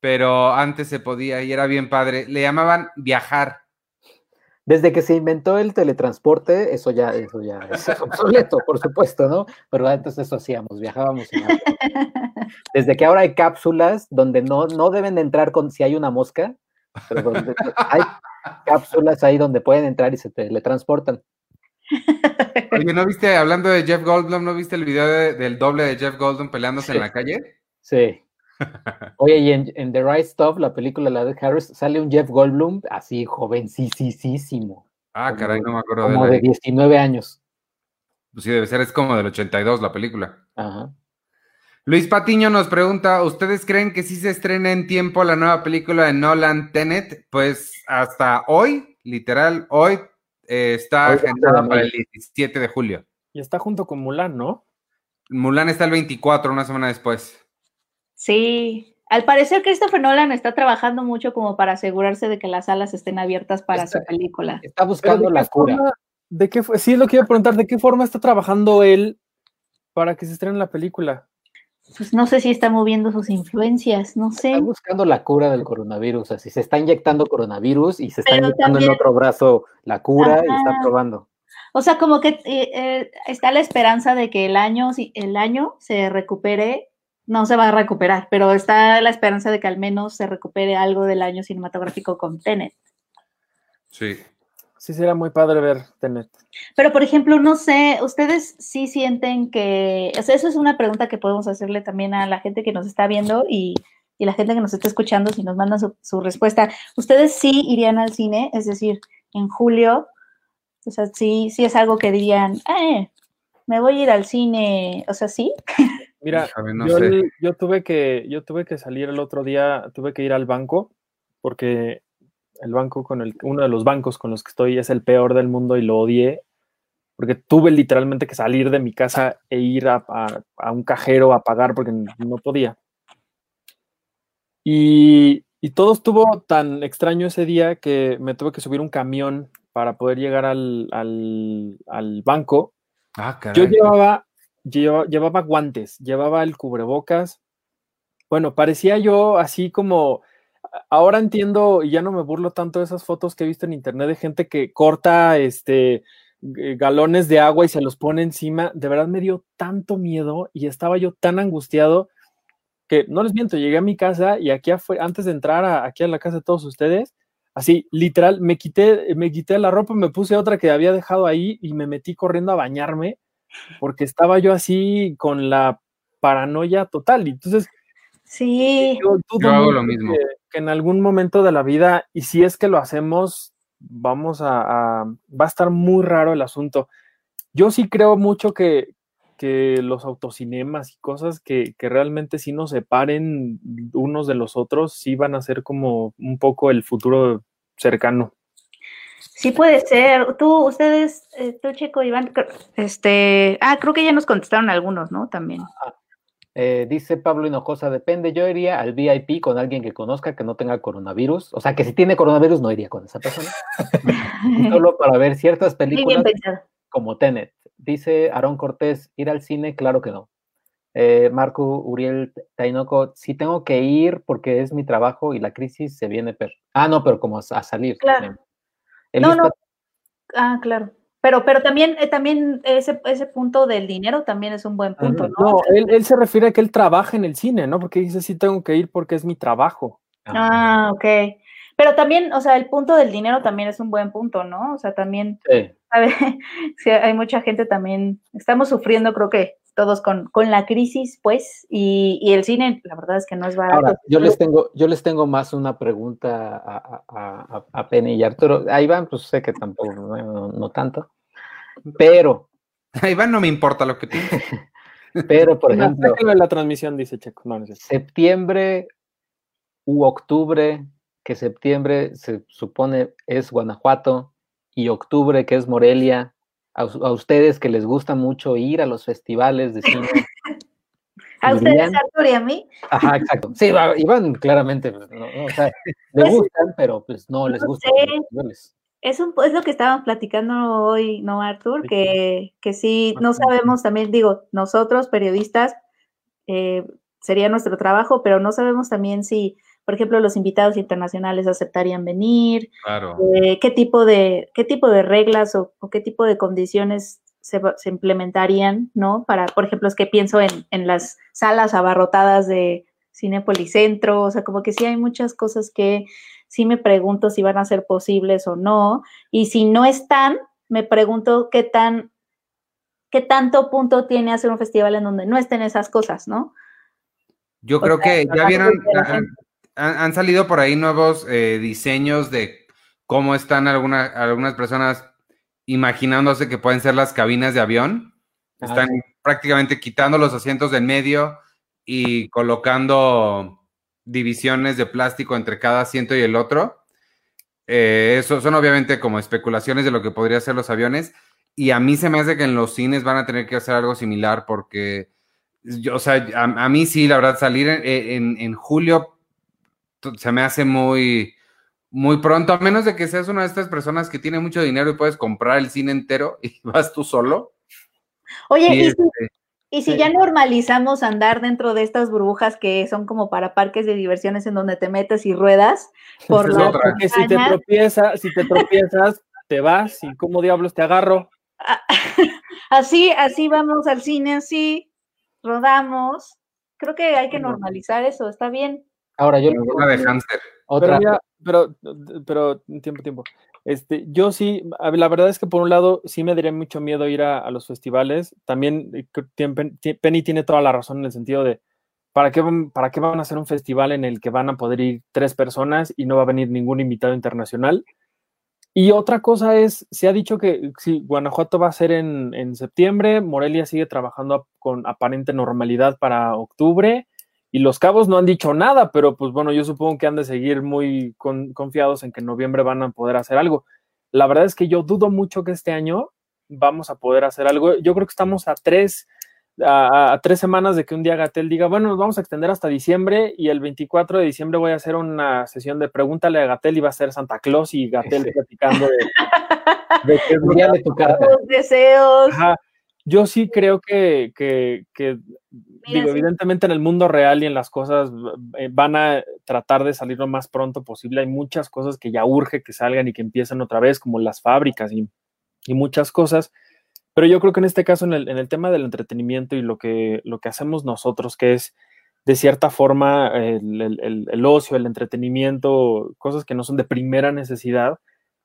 pero antes se podía y era bien padre. Le llamaban viajar. Desde que se inventó el teletransporte, eso ya, eso ya es (laughs) obsoleto, por supuesto, ¿no? Pero antes eso hacíamos, viajábamos. (laughs) Desde que ahora hay cápsulas donde no, no deben entrar con si hay una mosca, pero hay cápsulas ahí donde pueden entrar y se teletransportan. (laughs) Oye, ¿no viste, hablando de Jeff Goldblum, ¿no viste el video del doble de Jeff Goldblum peleándose en la calle? Sí. Oye, y en, The Right Stuff, la película la de Harris, sale un Jeff Goldblum así jovencísimo. Ah, caray, no me acuerdo como de, de 19 años. Pues sí, debe ser, es como del 82 la película. Ajá. Luis Patiño nos pregunta, ¿ustedes creen que sí se estrena en tiempo la nueva película de Nolan Tenet? Pues hasta hoy, literal, hoy eh, está agendada para el 17 de julio. Y está junto con Mulan, ¿no? Mulan está el 24, una semana después. Sí, al parecer Christopher Nolan está trabajando mucho como para asegurarse de que las salas estén abiertas para su película. Está buscando la cura. ¿De qué Sí, es lo que iba a preguntar, ¿de qué forma está trabajando él para que se estrene la película? Pues no sé si está moviendo sus influencias, no sé. Está buscando la cura del coronavirus, así se está inyectando coronavirus y se está inyectando en otro brazo la cura y está probando. O sea, como que eh, eh, está la esperanza de que el año, el año se recupere no se va a recuperar, pero está la esperanza de que al menos se recupere algo del año cinematográfico con Tenet. Sí. Sí, será muy padre ver Tenet. Pero, por ejemplo, no sé, ¿ustedes sí sienten que, o sea, eso es una pregunta que podemos hacerle también a la gente que nos está viendo y, la gente que nos está escuchando, si nos mandan su, respuesta. ¿Ustedes sí irían al cine? Es decir, en julio, o sea, sí, sí es algo que dirían, eh, me voy a ir al cine, o sea, sí. Mira, yo, tuve que, yo tuve que salir el otro día, tuve que ir al banco, porque el banco con el, uno de los bancos con los que estoy es el peor del mundo y lo odié, porque tuve literalmente que salir de mi casa e ir a, un cajero a pagar porque no podía. Y, todo estuvo tan extraño ese día que me tuve que subir un camión para poder llegar al, banco. Ah, yo llevaba llevaba guantes, llevaba el cubrebocas. Bueno, parecía yo así como, ahora entiendo y ya no me burlo tanto de esas fotos que he visto en internet de gente que corta este galones de agua y se los pone encima. De verdad me dio tanto miedo y estaba yo tan angustiado que no les miento, llegué a mi casa y aquí antes de entrar aquí a la casa de todos ustedes, así literal me quité me quité la ropa, me puse otra que había dejado ahí y me metí corriendo a bañarme porque estaba yo así con la paranoia total. Y entonces, sí, yo, hago lo mismo. Que, en algún momento de la vida, y si es que lo hacemos, vamos a, va a estar muy raro el asunto. Yo sí creo mucho que, que los autocinemas y cosas que, que, realmente sí nos separen unos de los otros, sí van a ser como un poco el futuro cercano. Sí puede ser. Tú, ustedes, eh, tú Checo, Iván, este, ah, creo que ya nos contestaron algunos, ¿no? También. Eh, dice Pablo Hinojosa, depende, yo iría al VIP con alguien que conozca que no tenga coronavirus, o sea, que si tiene coronavirus no iría con esa persona, (laughs) solo para ver ciertas películas como Tenet. Dice Aarón Cortés, ir al cine, claro que no. Eh, Marco Uriel Tainoco, si tengo que ir porque es mi trabajo y la crisis se viene per... Ah, no, pero como a, salir. Claro no, no. Ah, claro. Pero, pero también, eh, también ese, ese punto del dinero también es un buen punto, ¿no? No, él, se refiere a que él trabaja en el cine, ¿no? Porque dice, sí tengo que ir porque es mi trabajo. Ah, ok. Pero también, o sea, el punto del dinero también es un buen punto, ¿no? O sea, también, sí. (laughs) sí, hay mucha gente también, estamos sufriendo, creo que todos con, con la crisis, pues, y, y, el cine, la verdad es que no es barato. Ahora, yo les tengo, yo les tengo más una pregunta a, a, a Penny y Arturo. A Iván, pues sé que tampoco, no, tanto, pero... A Iván no me importa lo que tú (laughs) pero, por ejemplo... la transmisión, dice Checo. No, septiembre u octubre, que septiembre se supone es Guanajuato, y octubre, que es Morelia, a, ustedes que les gusta mucho ir a los festivales de cine. (laughs) ¿A ustedes, Artur, y a mí? Ajá, exacto. Sí, Iván claramente, pues, o sea, le pues gustan, pero pues no les gusta. Es, un, es lo que estábamos platicando hoy, ¿no, Artur? Que, que sí, no sabemos también, digo, nosotros periodistas, eh, sería nuestro trabajo, pero no sabemos también si por ejemplo, los invitados internacionales aceptarían venir, Claro. eh, qué tipo de, qué tipo de reglas o, o qué tipo de condiciones se, implementarían, ¿no? Para, por ejemplo, es que pienso en, en las salas abarrotadas de Cinépolis Centro, o sea, como que sí hay muchas cosas que sí me pregunto si van a ser posibles o no, y si no están, me pregunto qué tan, qué tanto punto tiene hacer un festival en donde no estén esas cosas, ¿no? Yo O creo sea, que ya vieron, que la han, salido por ahí nuevos eh, diseños de cómo están alguna- algunas personas imaginándose que pueden ser las cabinas de avión. Ah, Están sí. prácticamente quitando los asientos del medio y colocando divisiones de plástico entre cada asiento y el otro. Eh, eso son obviamente como especulaciones de lo que podría ser los aviones. Y a mí se me hace que en los cines van a tener que hacer algo similar porque, yo, o sea, a, a mí sí, la verdad, salir en, en- en julio se me hace muy, muy pronto, a menos de que seas una de estas personas que tiene mucho dinero y puedes comprar el cine entero y (laughs) vas tú solo. Oye, Y, y si, este, y si sí. ya normalizamos andar dentro de estas burbujas que son como para parques de diversiones en donde te metes y ruedas (laughs) por es otra. Porque si te tropiezas, si te tropiezas, te vas y cómo diablos te agarro. (laughs) así, así vamos al cine, así rodamos. Creo que hay que normalizar eso, está bien. Ahora yo una de otra, Pero mira, pero, pero, tiempo, tiempo. Este, yo sí, la verdad es que por un lado sí me daría mucho miedo ir a, a los festivales. También eh, Penny tiene toda la razón en el sentido de ¿para qué, van, ¿para qué van a hacer un festival en el que van a poder ir tres personas y no va a venir ningún invitado internacional? Y otra cosa es, se ha dicho que sí, Guanajuato va a ser en, en septiembre, Morelia sigue trabajando con aparente normalidad para octubre, y los cabos no han dicho nada, pero pues bueno, yo supongo que han de seguir muy con- confiados en que en noviembre van a poder hacer algo. La verdad es que yo dudo mucho que este año vamos a poder hacer algo. Yo creo que estamos a tres, a, a tres semanas de que un día Gatel diga, bueno, nos vamos a extender hasta diciembre y el 24 de diciembre voy a hacer una sesión de pregúntale a Gatel y va a ser Santa Claus y Gatel Sí. platicando de, (laughs) de qué. Los deseos. Ajá. Yo sí creo que, que, que, digo, sí. evidentemente en el mundo real y en las cosas eh, van a tratar de salir lo más pronto posible. Hay muchas cosas que ya urge que salgan y que empiecen otra vez, como las fábricas y, y muchas cosas. Pero yo creo que en este caso, en el, en el tema del entretenimiento y lo que, lo que hacemos nosotros, que es de cierta forma el, el- el- el ocio, el entretenimiento, cosas que no son de primera necesidad,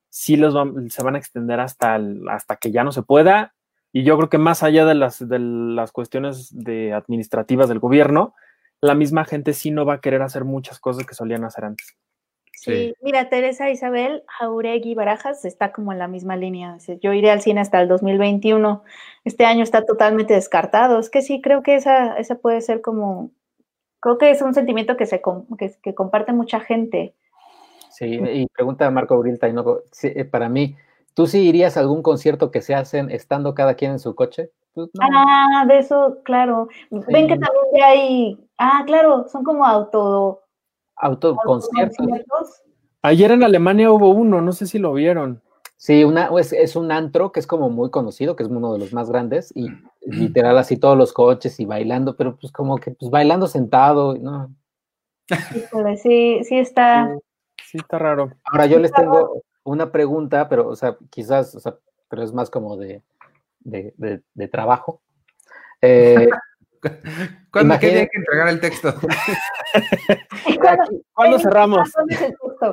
sí los van- se van a extender hasta que ya no se pueda. Y yo creo que más allá de las, de las cuestiones de administrativas del gobierno, la misma gente sí no va a querer hacer muchas cosas que solían hacer antes. Sí, Sí. mira, Teresa Isabel Jauregui Barajas está como en la misma línea. Dice, Yo iré al cine hasta el 2021. Este año está totalmente descartado. Es que sí, creo que esa, esa puede ser como, creo que es un sentimiento que se que, que comparte mucha gente. Sí, y pregunta a Marco Abril Tainoco, sí, eh, para mí, ¿tú sí irías a algún concierto que se hacen estando cada quien en su coche? Pues no. Ah, de eso, claro. Ven que Sí. también ya hay, ah, claro, son como auto, Autoconciertos. autoconciertos. Ayer en Alemania hubo uno, no sé si lo vieron. Sí, una, es, es un antro que es como muy conocido, que es uno de los más grandes, y (clears throat) literal así todos los coches y bailando, pero pues como que pues bailando sentado, ¿no? Híjole, sí, sí está. Sí, está raro. Ahora yo les tengo una pregunta, pero, o sea, quizás, o sea, pero es más como de, de, de- de trabajo. Eh, (laughs) ¿Cuándo Imagina- que hay que entregar el texto? (laughs) ¿Cuándo cerramos? ¿Cuándo es el susto?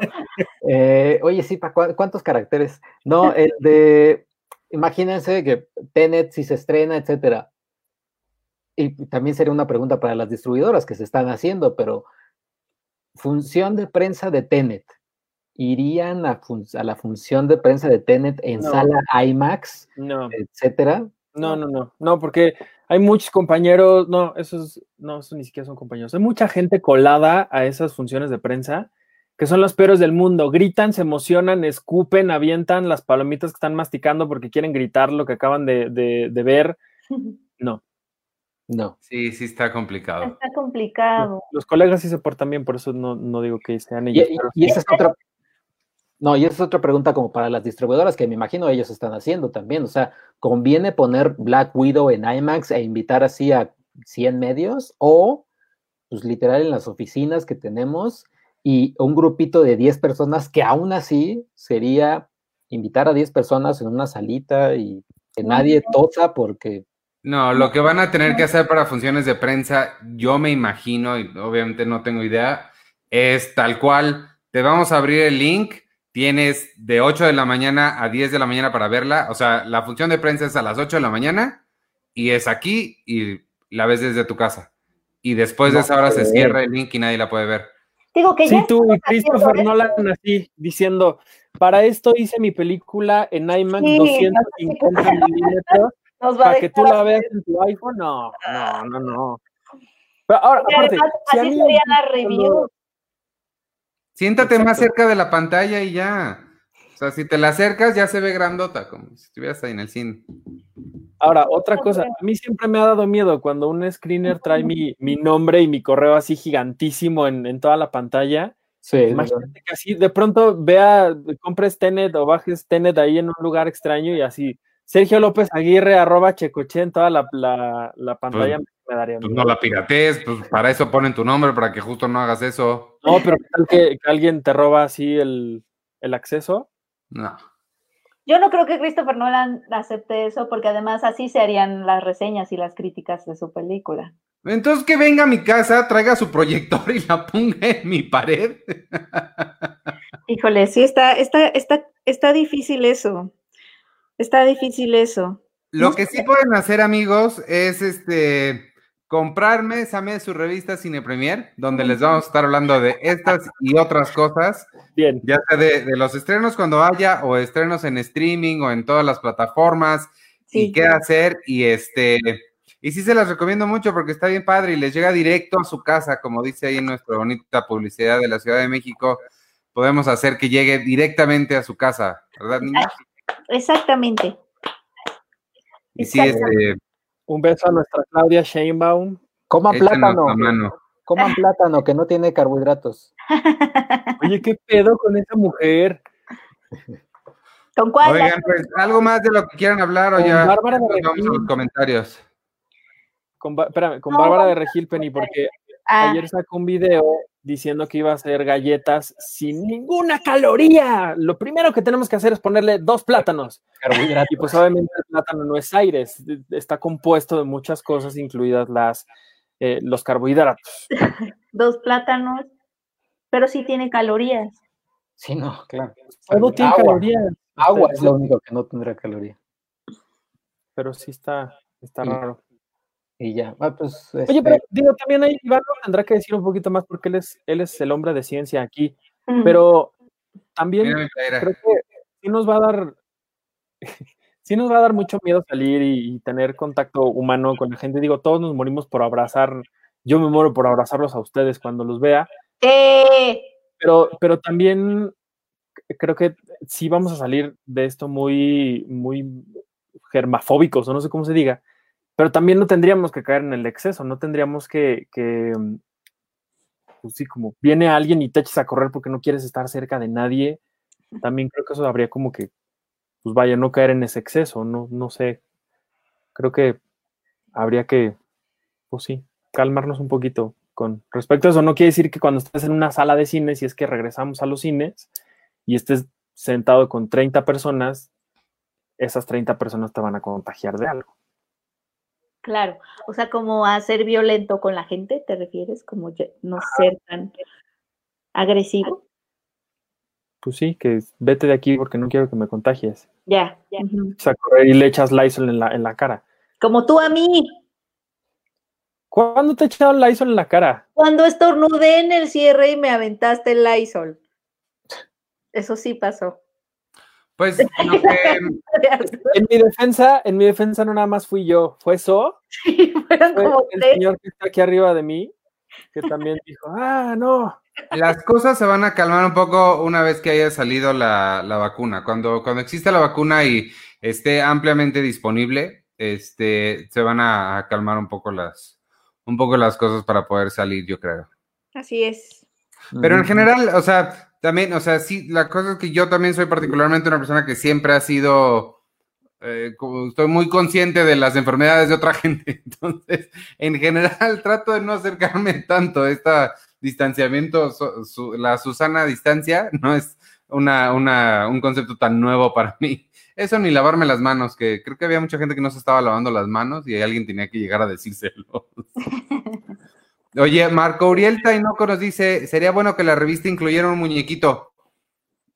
eh, oye, sí, ¿pa' cua- ¿cuántos caracteres? No, el de, imagínense que Tenet si se estrena, etcétera. Y también sería una pregunta para las distribuidoras que se están haciendo, pero función de prensa de Tenet. ¿Irían a, fun- a la función de prensa de Tenet en No. sala IMAX, No, etcétera? no, no, no, no, porque hay muchos compañeros, no, esos, no, eso ni siquiera son compañeros. Hay mucha gente colada a esas funciones de prensa que son los peores del mundo. Gritan, se emocionan, escupen, avientan las palomitas que están masticando porque quieren gritar lo que acaban de, de- de ver. No, No. Sí, sí está complicado. Está complicado. los colegas sí se portan bien, por eso no, no digo que sean ellos. y- pero y esa es otra. No, y esa es otra pregunta como para las distribuidoras que me imagino ellos están haciendo también. O sea, ¿conviene poner Black Widow en IMAX e invitar así a 100 medios? O, pues literal, en las oficinas que tenemos, y un grupito de 10 personas que aún así sería invitar a 10 personas en una salita y que nadie tosa porque... No, lo que van a tener que hacer para funciones de prensa, yo me imagino, y obviamente no tengo idea, es tal cual, te vamos a abrir el link, tienes de 8 de la mañana a 10 de la mañana para verla, o sea, la función de prensa es a las 8 de la mañana y es aquí y la ves desde tu casa. Y después de esa hora se cierra el link y nadie la puede ver. Digo que Sí, ya tú y Christopher haciendo Nolan así, diciendo, para esto hice mi película en IMAX Sí, 250 milímetros, (laughs) para que tú la veas en tu iPhone. No, no, no, no. Pero ahora, aparte, además, si a así sería la cuando- Siéntate más cerca de la pantalla y ya. O sea, si te la acercas ya se ve grandota, como si estuvieras ahí en el cine. Ahora, otra cosa, a mí siempre me ha dado miedo cuando un screener trae mi, mi nombre y mi correo así gigantísimo en, en toda la pantalla. Sí, Imagínate que así de pronto vea, compres Tenet o bajes Tenet ahí en un lugar extraño y así, Sergio López Aguirre, arroba Checoche en toda la, la, la pantalla me daría Pues no la piratees, pues para eso ponen tu nombre, para que justo no hagas eso. No, pero ¿qué tal que, que alguien te roba así el, el acceso? No. Yo no creo que Christopher Nolan acepte eso, porque además así se harían las reseñas y las críticas de su película. Entonces que venga a mi casa, traiga su proyector y la ponga en mi pared. Híjole, sí, está, está, está, está difícil eso. Está difícil eso. Lo que sí pueden hacer, amigos, es este comprarme, Same su revista Cine Premier, donde les vamos a estar hablando de estas y otras cosas, Bien, ya sea de, de los estrenos cuando haya, o estrenos en streaming o en todas las plataformas, y qué hacer, y este, y sí se las recomiendo mucho porque está bien padre y les llega directo a su casa, como dice ahí en nuestra bonita publicidad de la Ciudad de México, podemos hacer que llegue directamente a su casa, ¿verdad, niños? Exactamente. Y sí, este, un beso a nuestra Claudia Sheinbaum. Coman plátano, coman (laughs) plátano que no tiene carbohidratos. Oye, ¿qué pedo con esa mujer? ¿Con cuál? Oigan, pues, algo más de lo que quieran hablar o Con ya Bárbara de nos vamos a los Regil. comentarios. Con, espérame, con No, Bárbara de Regil Penny, porque Ah, ayer sacó un video diciendo que iba a hacer galletas sin ninguna caloría. Lo primero que tenemos que hacer es ponerle dos plátanos. Carbohidratos. Y pues obviamente el plátano no es aire, es- está compuesto de muchas cosas, incluidas las, eh, los carbohidratos. (laughs) dos plátanos, pero sí tiene calorías. Sí, no, claro. Todo tiene Agua. calorías. Agua es lo único que no tendrá caloría. Pero sí está, está Sí. raro. Y ya. Ah, pues, Oye, este, pero digo, también ahí Iván tendrá que decir un poquito más porque él es, él es el hombre de ciencia aquí. Pero también Mira creo que sí nos va a dar, (laughs) sí nos va a dar mucho miedo salir y, y tener contacto humano con la gente. Digo, todos nos morimos por abrazar, yo me muero por abrazarlos a ustedes cuando los vea, Eh, pero, pero también creo que sí vamos a salir de esto muy, muy germafóbicos, o no sé cómo se diga, pero también no tendríamos que caer en el exceso, no tendríamos que, que pues sí, como viene alguien y te echas a correr porque no quieres estar cerca de nadie, también creo que eso habría como que, pues vaya, no caer en ese exceso, no, no sé, creo que habría que, pues sí, calmarnos un poquito con respecto a eso. No quiere decir que cuando estés en una sala de cine, si es que regresamos a los cines y estés sentado con 30 personas, esas 30 personas te van a contagiar de algo. Claro, o sea, como a ser violento con la gente, ¿te refieres? Como ya- no ser tan agresivo. Pues sí, que vete de aquí porque no quiero que me contagies. Ya, ujú. Echas a correr y le echas Lysol en la, en la cara. Como tú a mí, ¿Cuándo te he echado Lysol en la cara? cuando estornudé en el cierre y me aventaste el Lysol. Eso sí pasó. Pues (laughs) lo que, (laughs) En mi defensa, en mi defensa no nada más fui yo, fue So, Sí, fueron fue como el tres. señor que está aquí arriba de mí, que también dijo, ah, no, las cosas se van a calmar un poco una vez que haya salido la, la vacuna. Cuando, cuando exista la vacuna y esté ampliamente disponible, este, se van a, a calmar un poco las, un poco las cosas para poder salir, yo creo. Así es. Pero en general, o sea, también, o sea, sí, la cosa es que yo también soy particularmente una persona que siempre ha sido, eh, estoy muy consciente de las enfermedades de otra (laughs) gente, entonces, en general, trato de no acercarme tanto esta, distanciamiento, la Susana distancia, no es una, una, un concepto tan nuevo para mí. Eso ni lavarme las manos, que creo que había mucha gente que no se estaba lavando las manos y alguien tenía que llegar a decírselo. (laughs) Oye, Marco Uriel Tainoco nos dice, sería bueno que la revista incluyera un muñequito.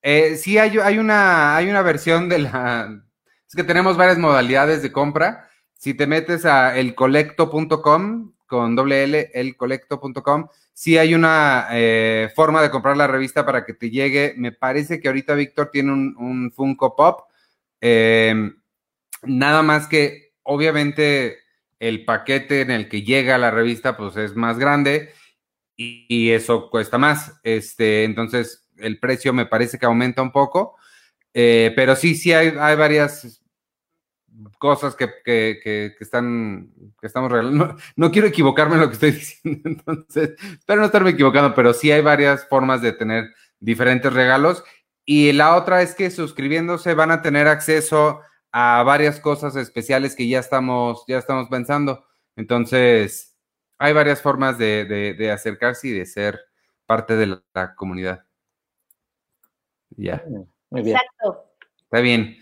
Eh, sí, hay, una, hay una versión de la... Es que tenemos varias modalidades de compra. Si te metes a elcolecto.com con doble L, elcolecto.com, sí hay una eh, forma de comprar la revista para que te llegue. Me parece que ahorita Víctor tiene un, un Funko Pop. Eh, nada más que, obviamente el paquete en el que llega la revista pues es más grande y, eso cuesta más. Este, entonces el precio me parece que aumenta un poco, eh, pero sí, sí hay, hay varias cosas que, que, están, que estamos regalando. No, quiero equivocarme en lo que estoy (laughs) diciendo, entonces, espero no estarme equivocando, pero sí hay varias formas de tener diferentes regalos. Y la otra es que suscribiéndose van a tener acceso a varias cosas especiales que ya estamos, ya estamos pensando. Entonces, hay varias formas de, acercarse y de ser parte de la, comunidad. Ya. Muy bien. Exacto. Está bien.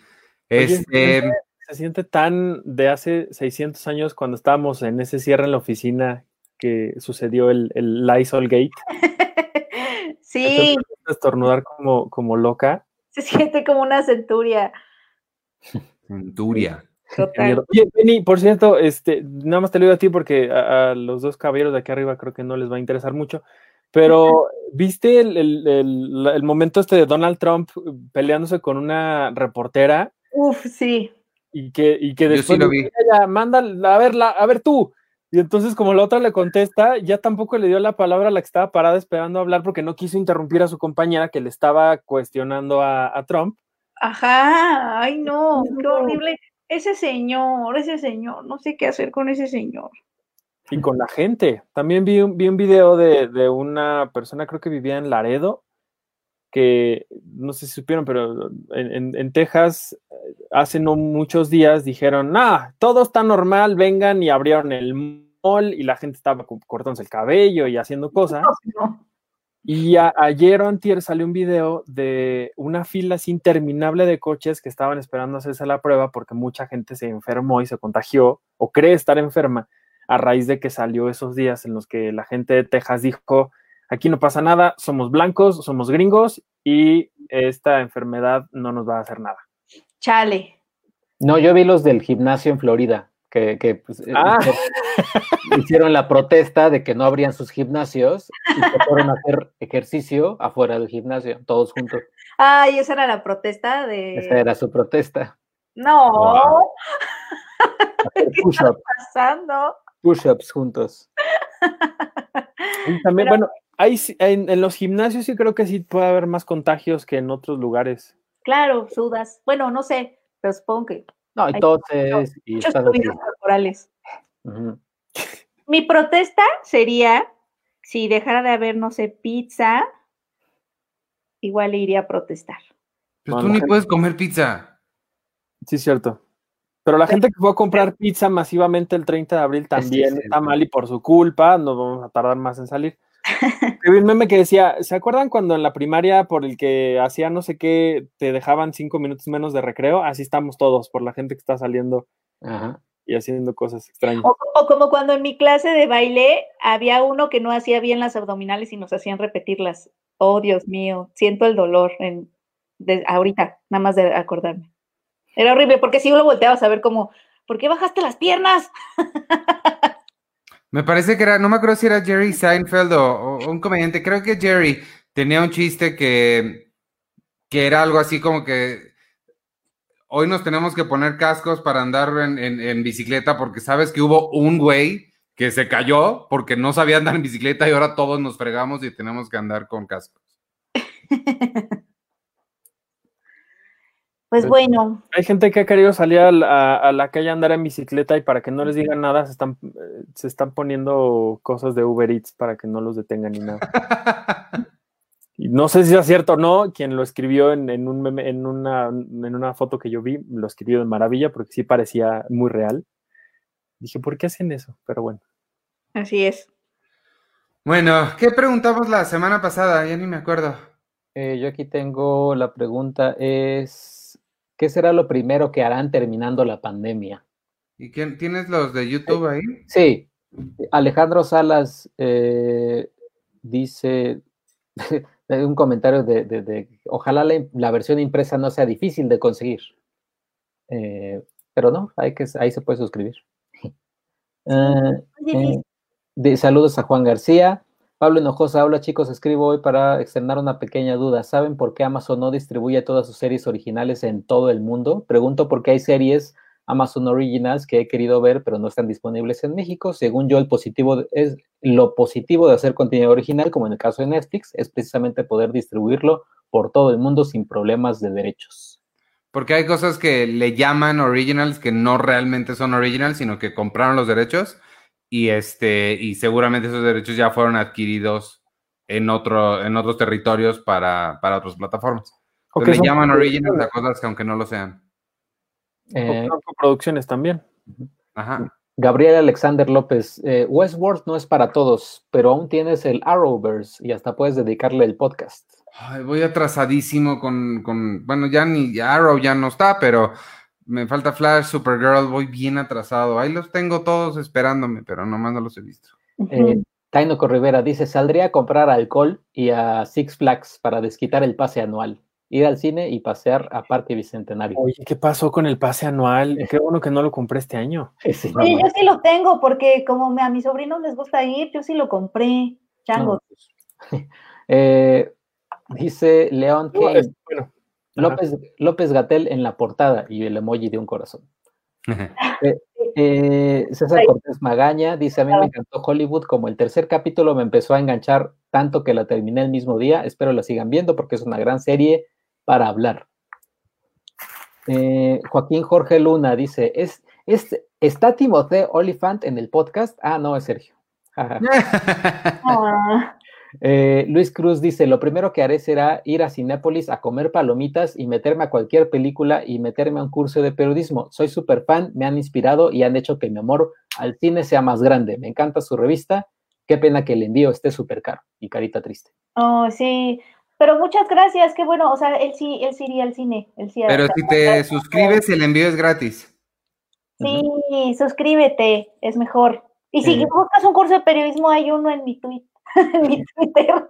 Este, se, siente, tan de hace 600 años cuando estábamos en ese cierre en la oficina que sucedió el, el Lysol Gate. (laughs) sí. estornudar como, como loca. Se siente como una centuria. (laughs) Centuria. Benny, por cierto, este, nada más te lo digo a ti porque a, los dos caballeros de aquí arriba creo que no les va a interesar mucho, pero (laughs) ¿viste el, momento este de Donald Trump peleándose con una reportera? Uf, sí. Y que, y que después lo vi. manda a ver, a ver tú. Y entonces como la otra le contesta, ya tampoco le dio la palabra a la que estaba parada esperando hablar porque no quiso interrumpir a su compañera que le estaba cuestionando a Trump. Ajá, ay no, qué horrible. Ese señor, ese señor, no sé qué hacer con ese señor. Y con la gente. También vi un, vi un video de, una persona, creo que vivía en Laredo, que no sé si supieron, pero en, Texas hace no muchos días dijeron, ah, todo está normal, vengan y abrieron el mall y la gente estaba cortándose el cabello y haciendo (laughs) cosas. Y ayer o antier salió un video de una fila interminable de coches que estaban esperando hacerse la prueba porque mucha gente se enfermó y se contagió o cree estar enferma a raíz de que salió esos días en los que la gente de Texas dijo, aquí no pasa nada, somos blancos, somos gringos y esta enfermedad no nos va a hacer nada. Chale. No, yo vi los del gimnasio en Florida que, pues, eh, ah. (laughs) hicieron la protesta de que no abrían sus gimnasios y se fueron a hacer ejercicio afuera del gimnasio, todos juntos. Ay, esa era la protesta de. Esa era su protesta. No. (laughs) Push-ups. pasando? Push-ups juntos. también, bueno, hay, en, en, los gimnasios sí creo que sí puede haber más contagios que en otros lugares. Claro, sudas. Bueno, no sé, pero supongo que no, entonces. Y corporales. Mi protesta sería si dejara de haber, no sé, pizza, igual iría a protestar. Pero tú ni puedes comer pizza. Sí, es cierto. Pero la gente que fue a comprar pizza masivamente el 30 de abril también está mal y por su culpa, no vamos a tardar más en salir. Vi un meme que decía, ¿se acuerdan cuando en la primaria por el que hacía no sé qué, te dejaban cinco minutos menos de recreo? Así estamos todos, por la gente que está saliendo y haciendo cosas extrañas. O, como cuando en mi clase de baile había uno que no hacía bien las abdominales y nos hacían repetirlas. Oh, Dios mío, siento el dolor en, de, ahorita, nada más de acordarme. Era horrible, porque si yo lo volteaba a ver como, ¿por qué bajaste las piernas? (laughs) Me parece que era, no me acuerdo si era Jerry Seinfeld o, un comediante, creo que Jerry tenía un chiste que, que era algo así como que hoy nos tenemos que poner cascos para andar en, bicicleta porque sabes que hubo un güey que se cayó porque no sabía andar en bicicleta y ahora todos nos fregamos y tenemos que andar con cascos. (laughs) Pues, bueno. Hay gente que ha querido salir a la, calle a andar en bicicleta y para que no les digan nada se están, eh, se están poniendo cosas de Uber Eats para que no los detengan ni nada. (laughs) y no sé si es cierto o no, quien lo escribió en, un en, una, en una foto que yo vi, lo escribió de maravilla porque sí parecía muy real. Dije, ¿por qué hacen eso? Pero bueno. Así es. Bueno, ¿qué preguntamos la semana pasada? Ya ni me acuerdo. Eh, yo aquí tengo la pregunta, es, ¿qué será lo primero que harán terminando la pandemia? ¿Y quién, tienes los de YouTube ahí? Sí, Alejandro Salas eh, dice (laughs) un comentario de, ojalá la, versión impresa no sea difícil de conseguir. Eh, pero no, hay que, ahí se puede suscribir. Eh, de, saludos a Juan García. Pablo Hinojosa, hola chicos, escribo hoy para externar una pequeña duda. ¿Saben por qué Amazon no distribuye todas sus series originales en todo el mundo? Pregunto por qué hay series Amazon Originals que he querido ver, pero no están disponibles en México. Según yo, el positivo es lo positivo de hacer contenido original, como en el caso de Netflix, es precisamente poder distribuirlo por todo el mundo sin problemas de derechos. Porque hay cosas que le llaman originals que no realmente son originals, sino que compraron los derechos y este y seguramente esos derechos ya fueron adquiridos en otro en otros territorios para, para otras plataformas. le llaman originals a cosas que aunque no lo sean. Eh, producciones también. Ajá. Gabriel Alexander López, eh, Westworld no es para todos, pero aún tienes el Arrowverse y hasta puedes dedicarle el podcast. voy atrasadísimo con, con, bueno, ya ni Arrow ya no está, pero me falta Flash, Supergirl, voy bien atrasado. Ahí los tengo todos esperándome, pero nomás no los he visto. Eh, Taino Corrivera dice, saldría a comprar alcohol y a Six Flags para desquitar el pase anual ir al cine y pasear a Parque Bicentenario. Oye, ¿qué pasó con el pase anual? (laughs) Qué bueno que no lo compré este año. Sí, yo sí lo tengo, porque como a mis sobrinos les gusta ir, yo sí lo compré. Chango. Pues, (laughs) eh, dice León que López, López Gatel en la portada y el emoji de un corazón. Eh, eh, César Cortés Magaña dice, a mí me encantó Hollywood, como el tercer capítulo me empezó a enganchar tanto que la terminé el mismo día, espero la sigan viendo porque es una gran serie para hablar. Eh, Joaquín Jorge Luna dice, ¿Es, es, ¿está Timothée Oliphant en el podcast? Ah, no, es Sergio. (laughs) Ah. Eh, Luis Cruz dice, lo primero que haré será ir a Cinépolis a comer palomitas y meterme a cualquier película y meterme a un curso de periodismo. Soy súper fan, me han inspirado y han hecho que mi amor al cine sea más grande. Me encanta su revista. Qué pena que el envío esté súper caro y carita triste. Oh, sí. Pero muchas gracias, qué bueno, o sea, él sí, él sí iría al cine. Pero si te suscribes, el envío es gratis. Sí, suscríbete, es mejor. Y si buscas un curso de periodismo, hay uno en mi, tweet, en (laughs) mi Twitter.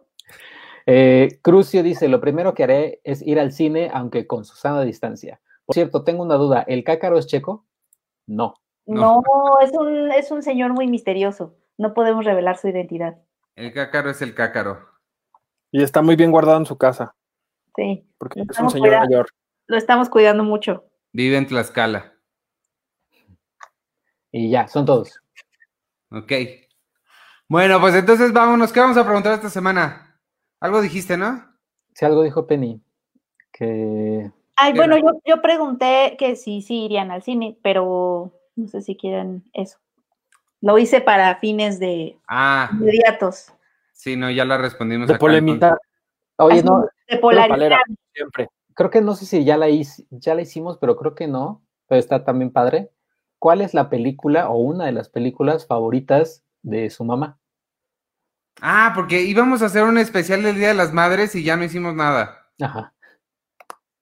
Eh, Crucio dice, lo primero que haré es ir al cine, aunque con Susana a distancia. Por cierto, tengo una duda, ¿el cácaro es checo? No. No, es, un, es un señor muy misterioso. No podemos revelar su identidad. El cácaro es el cácaro. Y está muy bien guardado en su casa. Sí. Porque es un señor mayor. Lo estamos cuidando mucho. Vive en Tlaxcala. Y ya, son todos. Ok. Bueno, pues entonces vámonos. ¿Qué vamos a preguntar esta semana? Algo dijiste, ¿no? Sí, algo dijo Penny. Que. Ay, bueno, yo, yo pregunté que sí, sí irían al cine, pero no sé si quieren eso. Lo hice para fines de ah. inmediatos. Sí, no, ya la respondimos. De polemizar. Oye, no. De polarizar. Siempre. Creo que no sé si ya la, ya la hicimos, pero creo que no. Pero está también padre. ¿Cuál es la película o una de las películas favoritas de su mamá? Ah, porque íbamos a hacer un especial del Día de las Madres y ya no hicimos nada. Ajá.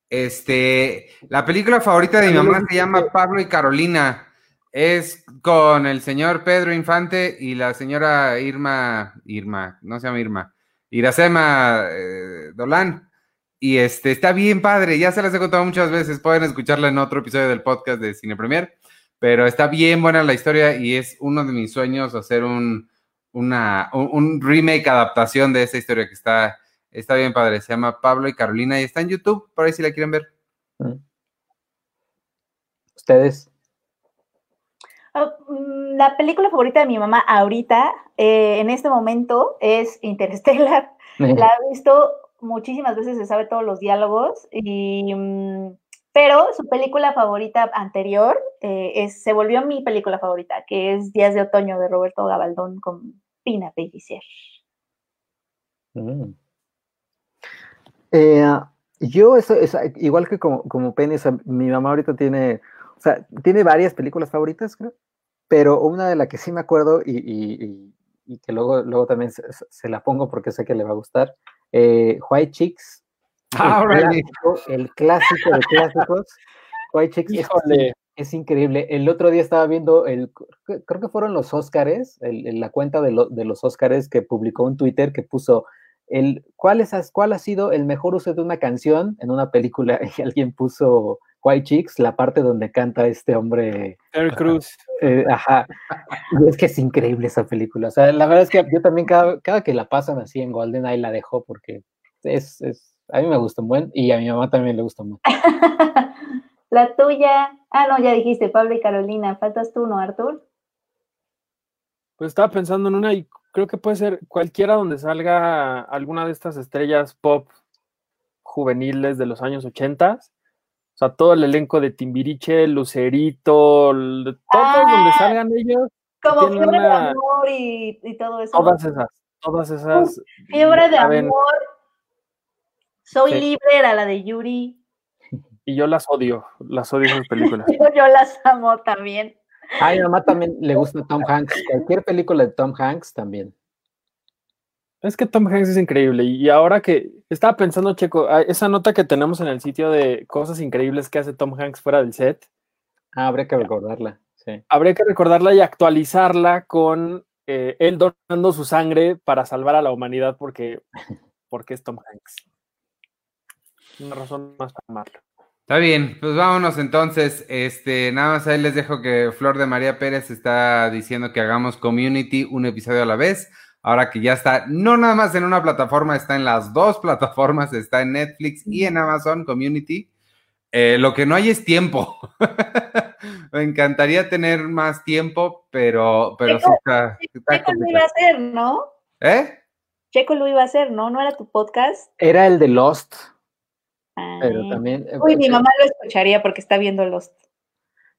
Este, la película favorita de mi mamá se llama Pablo y Carolina. Es con el señor Pedro Infante y la señora Irma, Irma, no se llama Irma, Iracema eh, Dolan. Y este, está bien padre, ya se las he contado muchas veces, pueden escucharla en otro episodio del podcast de Cine Premier, pero está bien buena la historia y es uno de mis sueños hacer un, una, un, remake, adaptación de esa historia que está, está bien padre. Se llama Pablo y Carolina y está en YouTube, por ahí si la quieren ver. Mm. ¿Ustedes? Ah, mm, la película favorita de mi mamá ahorita, eh, en este momento, es Interstellar. (laughs) La he visto muchísimas veces, se sabe todos los diálogos, y, mm, pero su película favorita anterior eh, es, se volvió mi película favorita, que es Días de Otoño de Roberto Gabaldón con Pina Pellicer. Mm. Eh, yo, eso, igual que como, como Penny, mi mamá ahorita tiene o sea, tiene varias películas favoritas, creo, pero una de las que sí me acuerdo y, y que luego, luego también se, la pongo porque sé que le va a gustar. Eh, White Chicks. Ah, (laughs) el, clásico, el, clásico, de clásicos. White Chicks es, increíble. El otro día estaba viendo, el, creo que fueron los Óscares, la cuenta de, de los Óscares que publicó un Twitter que puso el, ¿cuál, es, ¿cuál ha sido el mejor uso de una canción en una película? (laughs) Y alguien puso White Chicks, la parte donde canta este hombre. Terry Cruz. Eh, ajá. Y es que es increíble esa película. O sea, la verdad es que yo también cada, cada que la pasan así en Golden Eye la dejo porque es, es, a mí me gusta un buen y a mi mamá también le gusta mucho. (laughs) la tuya. Ah, no, ya dijiste, Pablo y Carolina. Faltas tú, ¿no, Artur? Pues estaba pensando en una y creo que puede ser cualquiera donde salga alguna de estas estrellas pop juveniles de los años 80 o sea, todo el elenco de Timbiriche, Lucerito, todos ah, donde salgan ellos. Como Fiebre de Amor y, todo eso. Todas esas, todas esas. fiebre de Amor. Soy libre era la de Yuri. Y yo las odio, las odio esas películas. (laughs) yo, las amo también. A mi mamá también le gusta Tom Hanks. Cualquier película de Tom Hanks también. Es que Tom Hanks es increíble. Y ahora que estaba pensando, Checo, ah, esa nota que tenemos en el sitio de cosas increíbles que hace Tom Hanks fuera del set. Ah, habría que recordarla. Sí. Habría que recordarla y actualizarla con eh, él donando su sangre para salvar a la humanidad porque, porque es Tom Hanks. Una razón más para amarlo. Está bien, pues vámonos entonces. Este, nada más ahí les dejo que Flor de María Pérez está diciendo que hagamos community un episodio a la vez ahora que ya está, no nada más en una plataforma, está en las dos plataformas, está en Netflix y en Amazon Community. Eh, lo que no hay es tiempo. (laughs) Me encantaría tener más tiempo, pero, pero Checo, Checo lo iba a hacer, ¿no? ¿Eh? Checo lo iba a hacer, ¿no? ¿No era tu podcast? Era el de Lost. Pero también. Eh, Uy, mi mamá lo escucharía porque está viendo Lost.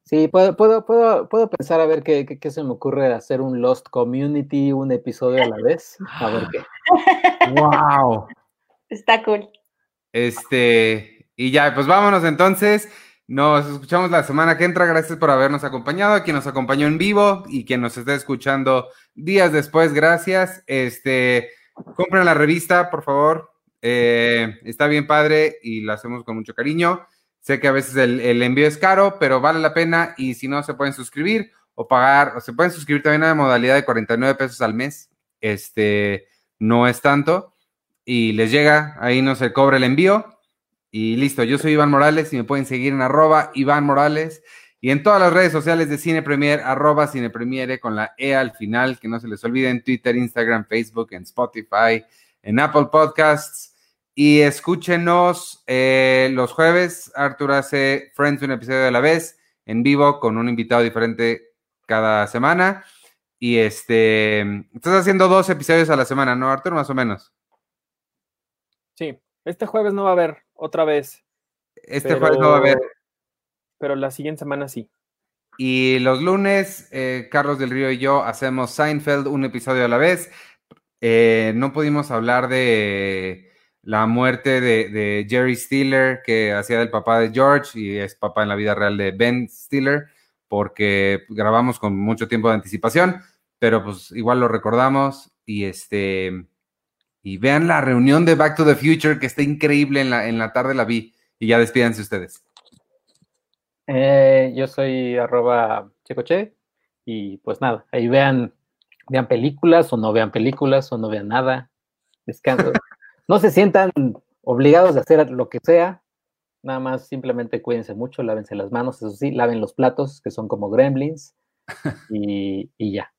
Sí, puedo, puedo, puedo, puedo pensar a ver qué, qué, se me ocurre hacer un Lost Community, un episodio a la vez. A ver qué. (laughs) ¡Wow! Está cool. Este, y ya, pues vámonos entonces. Nos escuchamos la semana que entra. Gracias por habernos acompañado. A quien nos acompañó en vivo y quien nos esté escuchando días después, gracias. Este, compren la revista, por favor. Eh, está bien padre y la hacemos con mucho cariño. Sé que a veces el, envío es caro, pero vale la pena y si no, se pueden suscribir o pagar, o se pueden suscribir también a la modalidad de 49 pesos al mes. Este no es tanto y les llega, ahí no se cobra el envío y listo. Yo soy Iván Morales y me pueden seguir en arroba Iván Morales y en todas las redes sociales de Cine Premier, arroba Cine Premiere con la E al final, que no se les olvide en Twitter, Instagram, Facebook, en Spotify, en Apple Podcasts. Y escúchenos eh, los jueves. Arthur hace Friends un episodio de la vez en vivo con un invitado diferente cada semana. Y este, estás haciendo dos episodios a la semana, ¿no, Arthur? Más o menos. Sí, este jueves no va a haber otra vez. Este jueves no va a haber. Pero la siguiente semana sí. Y los lunes, eh, Carlos del Río y yo hacemos Seinfeld un episodio a la vez. Eh, no pudimos hablar de la muerte de, Jerry Stiller, que hacía del papá de George y es papá en la vida real de Ben Stiller, porque grabamos con mucho tiempo de anticipación, pero pues igual lo recordamos y este y vean la reunión de Back to the Future que está increíble en la, en la tarde la vi y ya despídanse ustedes. Eh, yo soy arroba checoche y pues nada, ahí vean, vean películas o no vean películas o no vean nada. Descanso. (laughs) no se sientan obligados a hacer lo que sea, nada más simplemente cuídense mucho, lávense las manos, eso sí, laven los platos, que son como gremlins, (laughs) y, ya.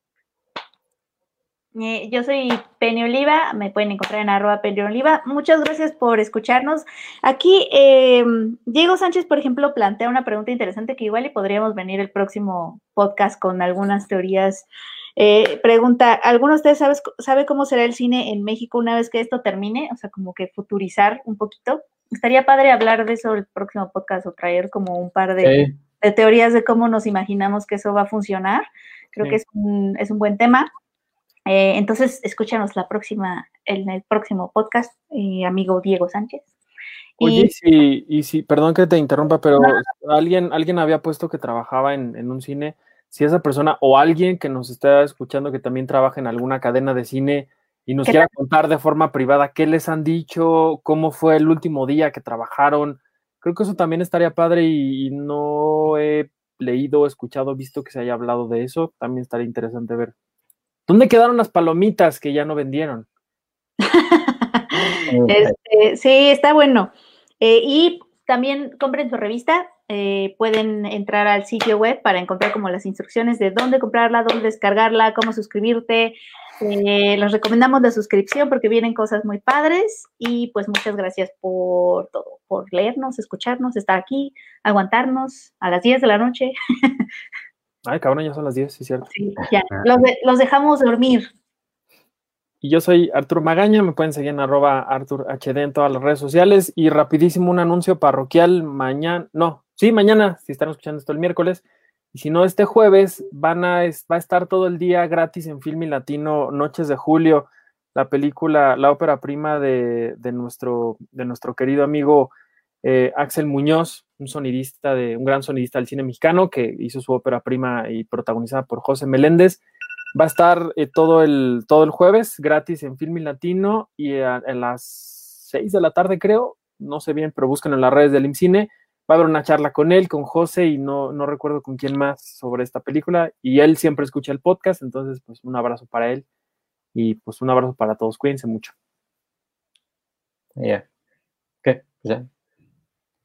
Eh, yo soy Penny Oliva, me pueden encontrar en arroba Penny Oliva. Muchas gracias por escucharnos. Aquí, eh, Diego Sánchez, por ejemplo, plantea una pregunta interesante que igual y podríamos venir el próximo podcast con algunas teorías eh, pregunta, ¿alguno de ustedes sabe, sabe cómo será el cine en México una vez que esto termine? O sea, como que futurizar un poquito. Estaría padre hablar de eso el próximo podcast o traer como un par de, teorías de cómo nos imaginamos que eso va a funcionar. Creo que es un, es un buen tema. Eh, entonces, escúchanos la próxima, en el próximo podcast, eh, amigo Diego Sánchez. Oye, y, sí, perdón que te interrumpa, pero alguien, alguien había puesto que trabajaba en, en un cine si esa persona o alguien que nos está escuchando que también trabaja en alguna cadena de cine y nos quiera contar de forma privada qué les han dicho, cómo fue el último día que trabajaron. Creo que eso también estaría padre y, no he leído, escuchado, visto que se haya hablado de eso. También estaría interesante ver. ¿Dónde quedaron las palomitas que ya no vendieron? (laughs) este, sí, está bueno. Eh, y también compren su revista. Eh, pueden entrar al sitio web para encontrar como las instrucciones de dónde comprarla, dónde descargarla, cómo suscribirte. Eh, los recomendamos la suscripción porque vienen cosas muy padres y pues muchas gracias por todo, por leernos, escucharnos, estar aquí, aguantarnos a las 10 de la noche. (laughs) Ay, cabrón, ya son las 10, sí, cierto. Sí, ya, los dejamos dormir. Y yo soy Artur Magaña, me pueden seguir en arroba ArturHD en todas las redes sociales. Y rapidísimo un anuncio parroquial mañana, no, sí, mañana, si están escuchando esto el miércoles. Y si no, este jueves van a, va a estar todo el día gratis en Filmi Latino Noches de Julio, la película, la ópera prima de, nuestro, de nuestro querido amigo eh, Axel Muñoz, un sonidista de, un gran sonidista del cine mexicano que hizo su ópera prima y protagonizada por José Meléndez. Va a estar eh, todo, el, todo el jueves gratis en Filmi Latino y a, las 6 de la tarde, creo. No sé bien, pero busquen en las redes del IMCINE. Va a haber una charla con él, con José y no, no recuerdo con quién más sobre esta película. Y él siempre escucha el podcast, entonces, pues un abrazo para él y pues un abrazo para todos. Cuídense mucho. Ya. ¿Qué? ¿Ya?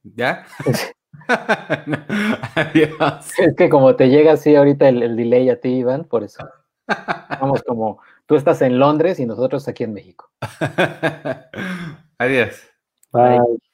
¿Ya? (laughs) (laughs) Adiós. Es que como te llega así ahorita el, el delay a ti, Iván, por eso. Vamos como tú estás en Londres y nosotros aquí en México. (laughs) Adiós. Bye.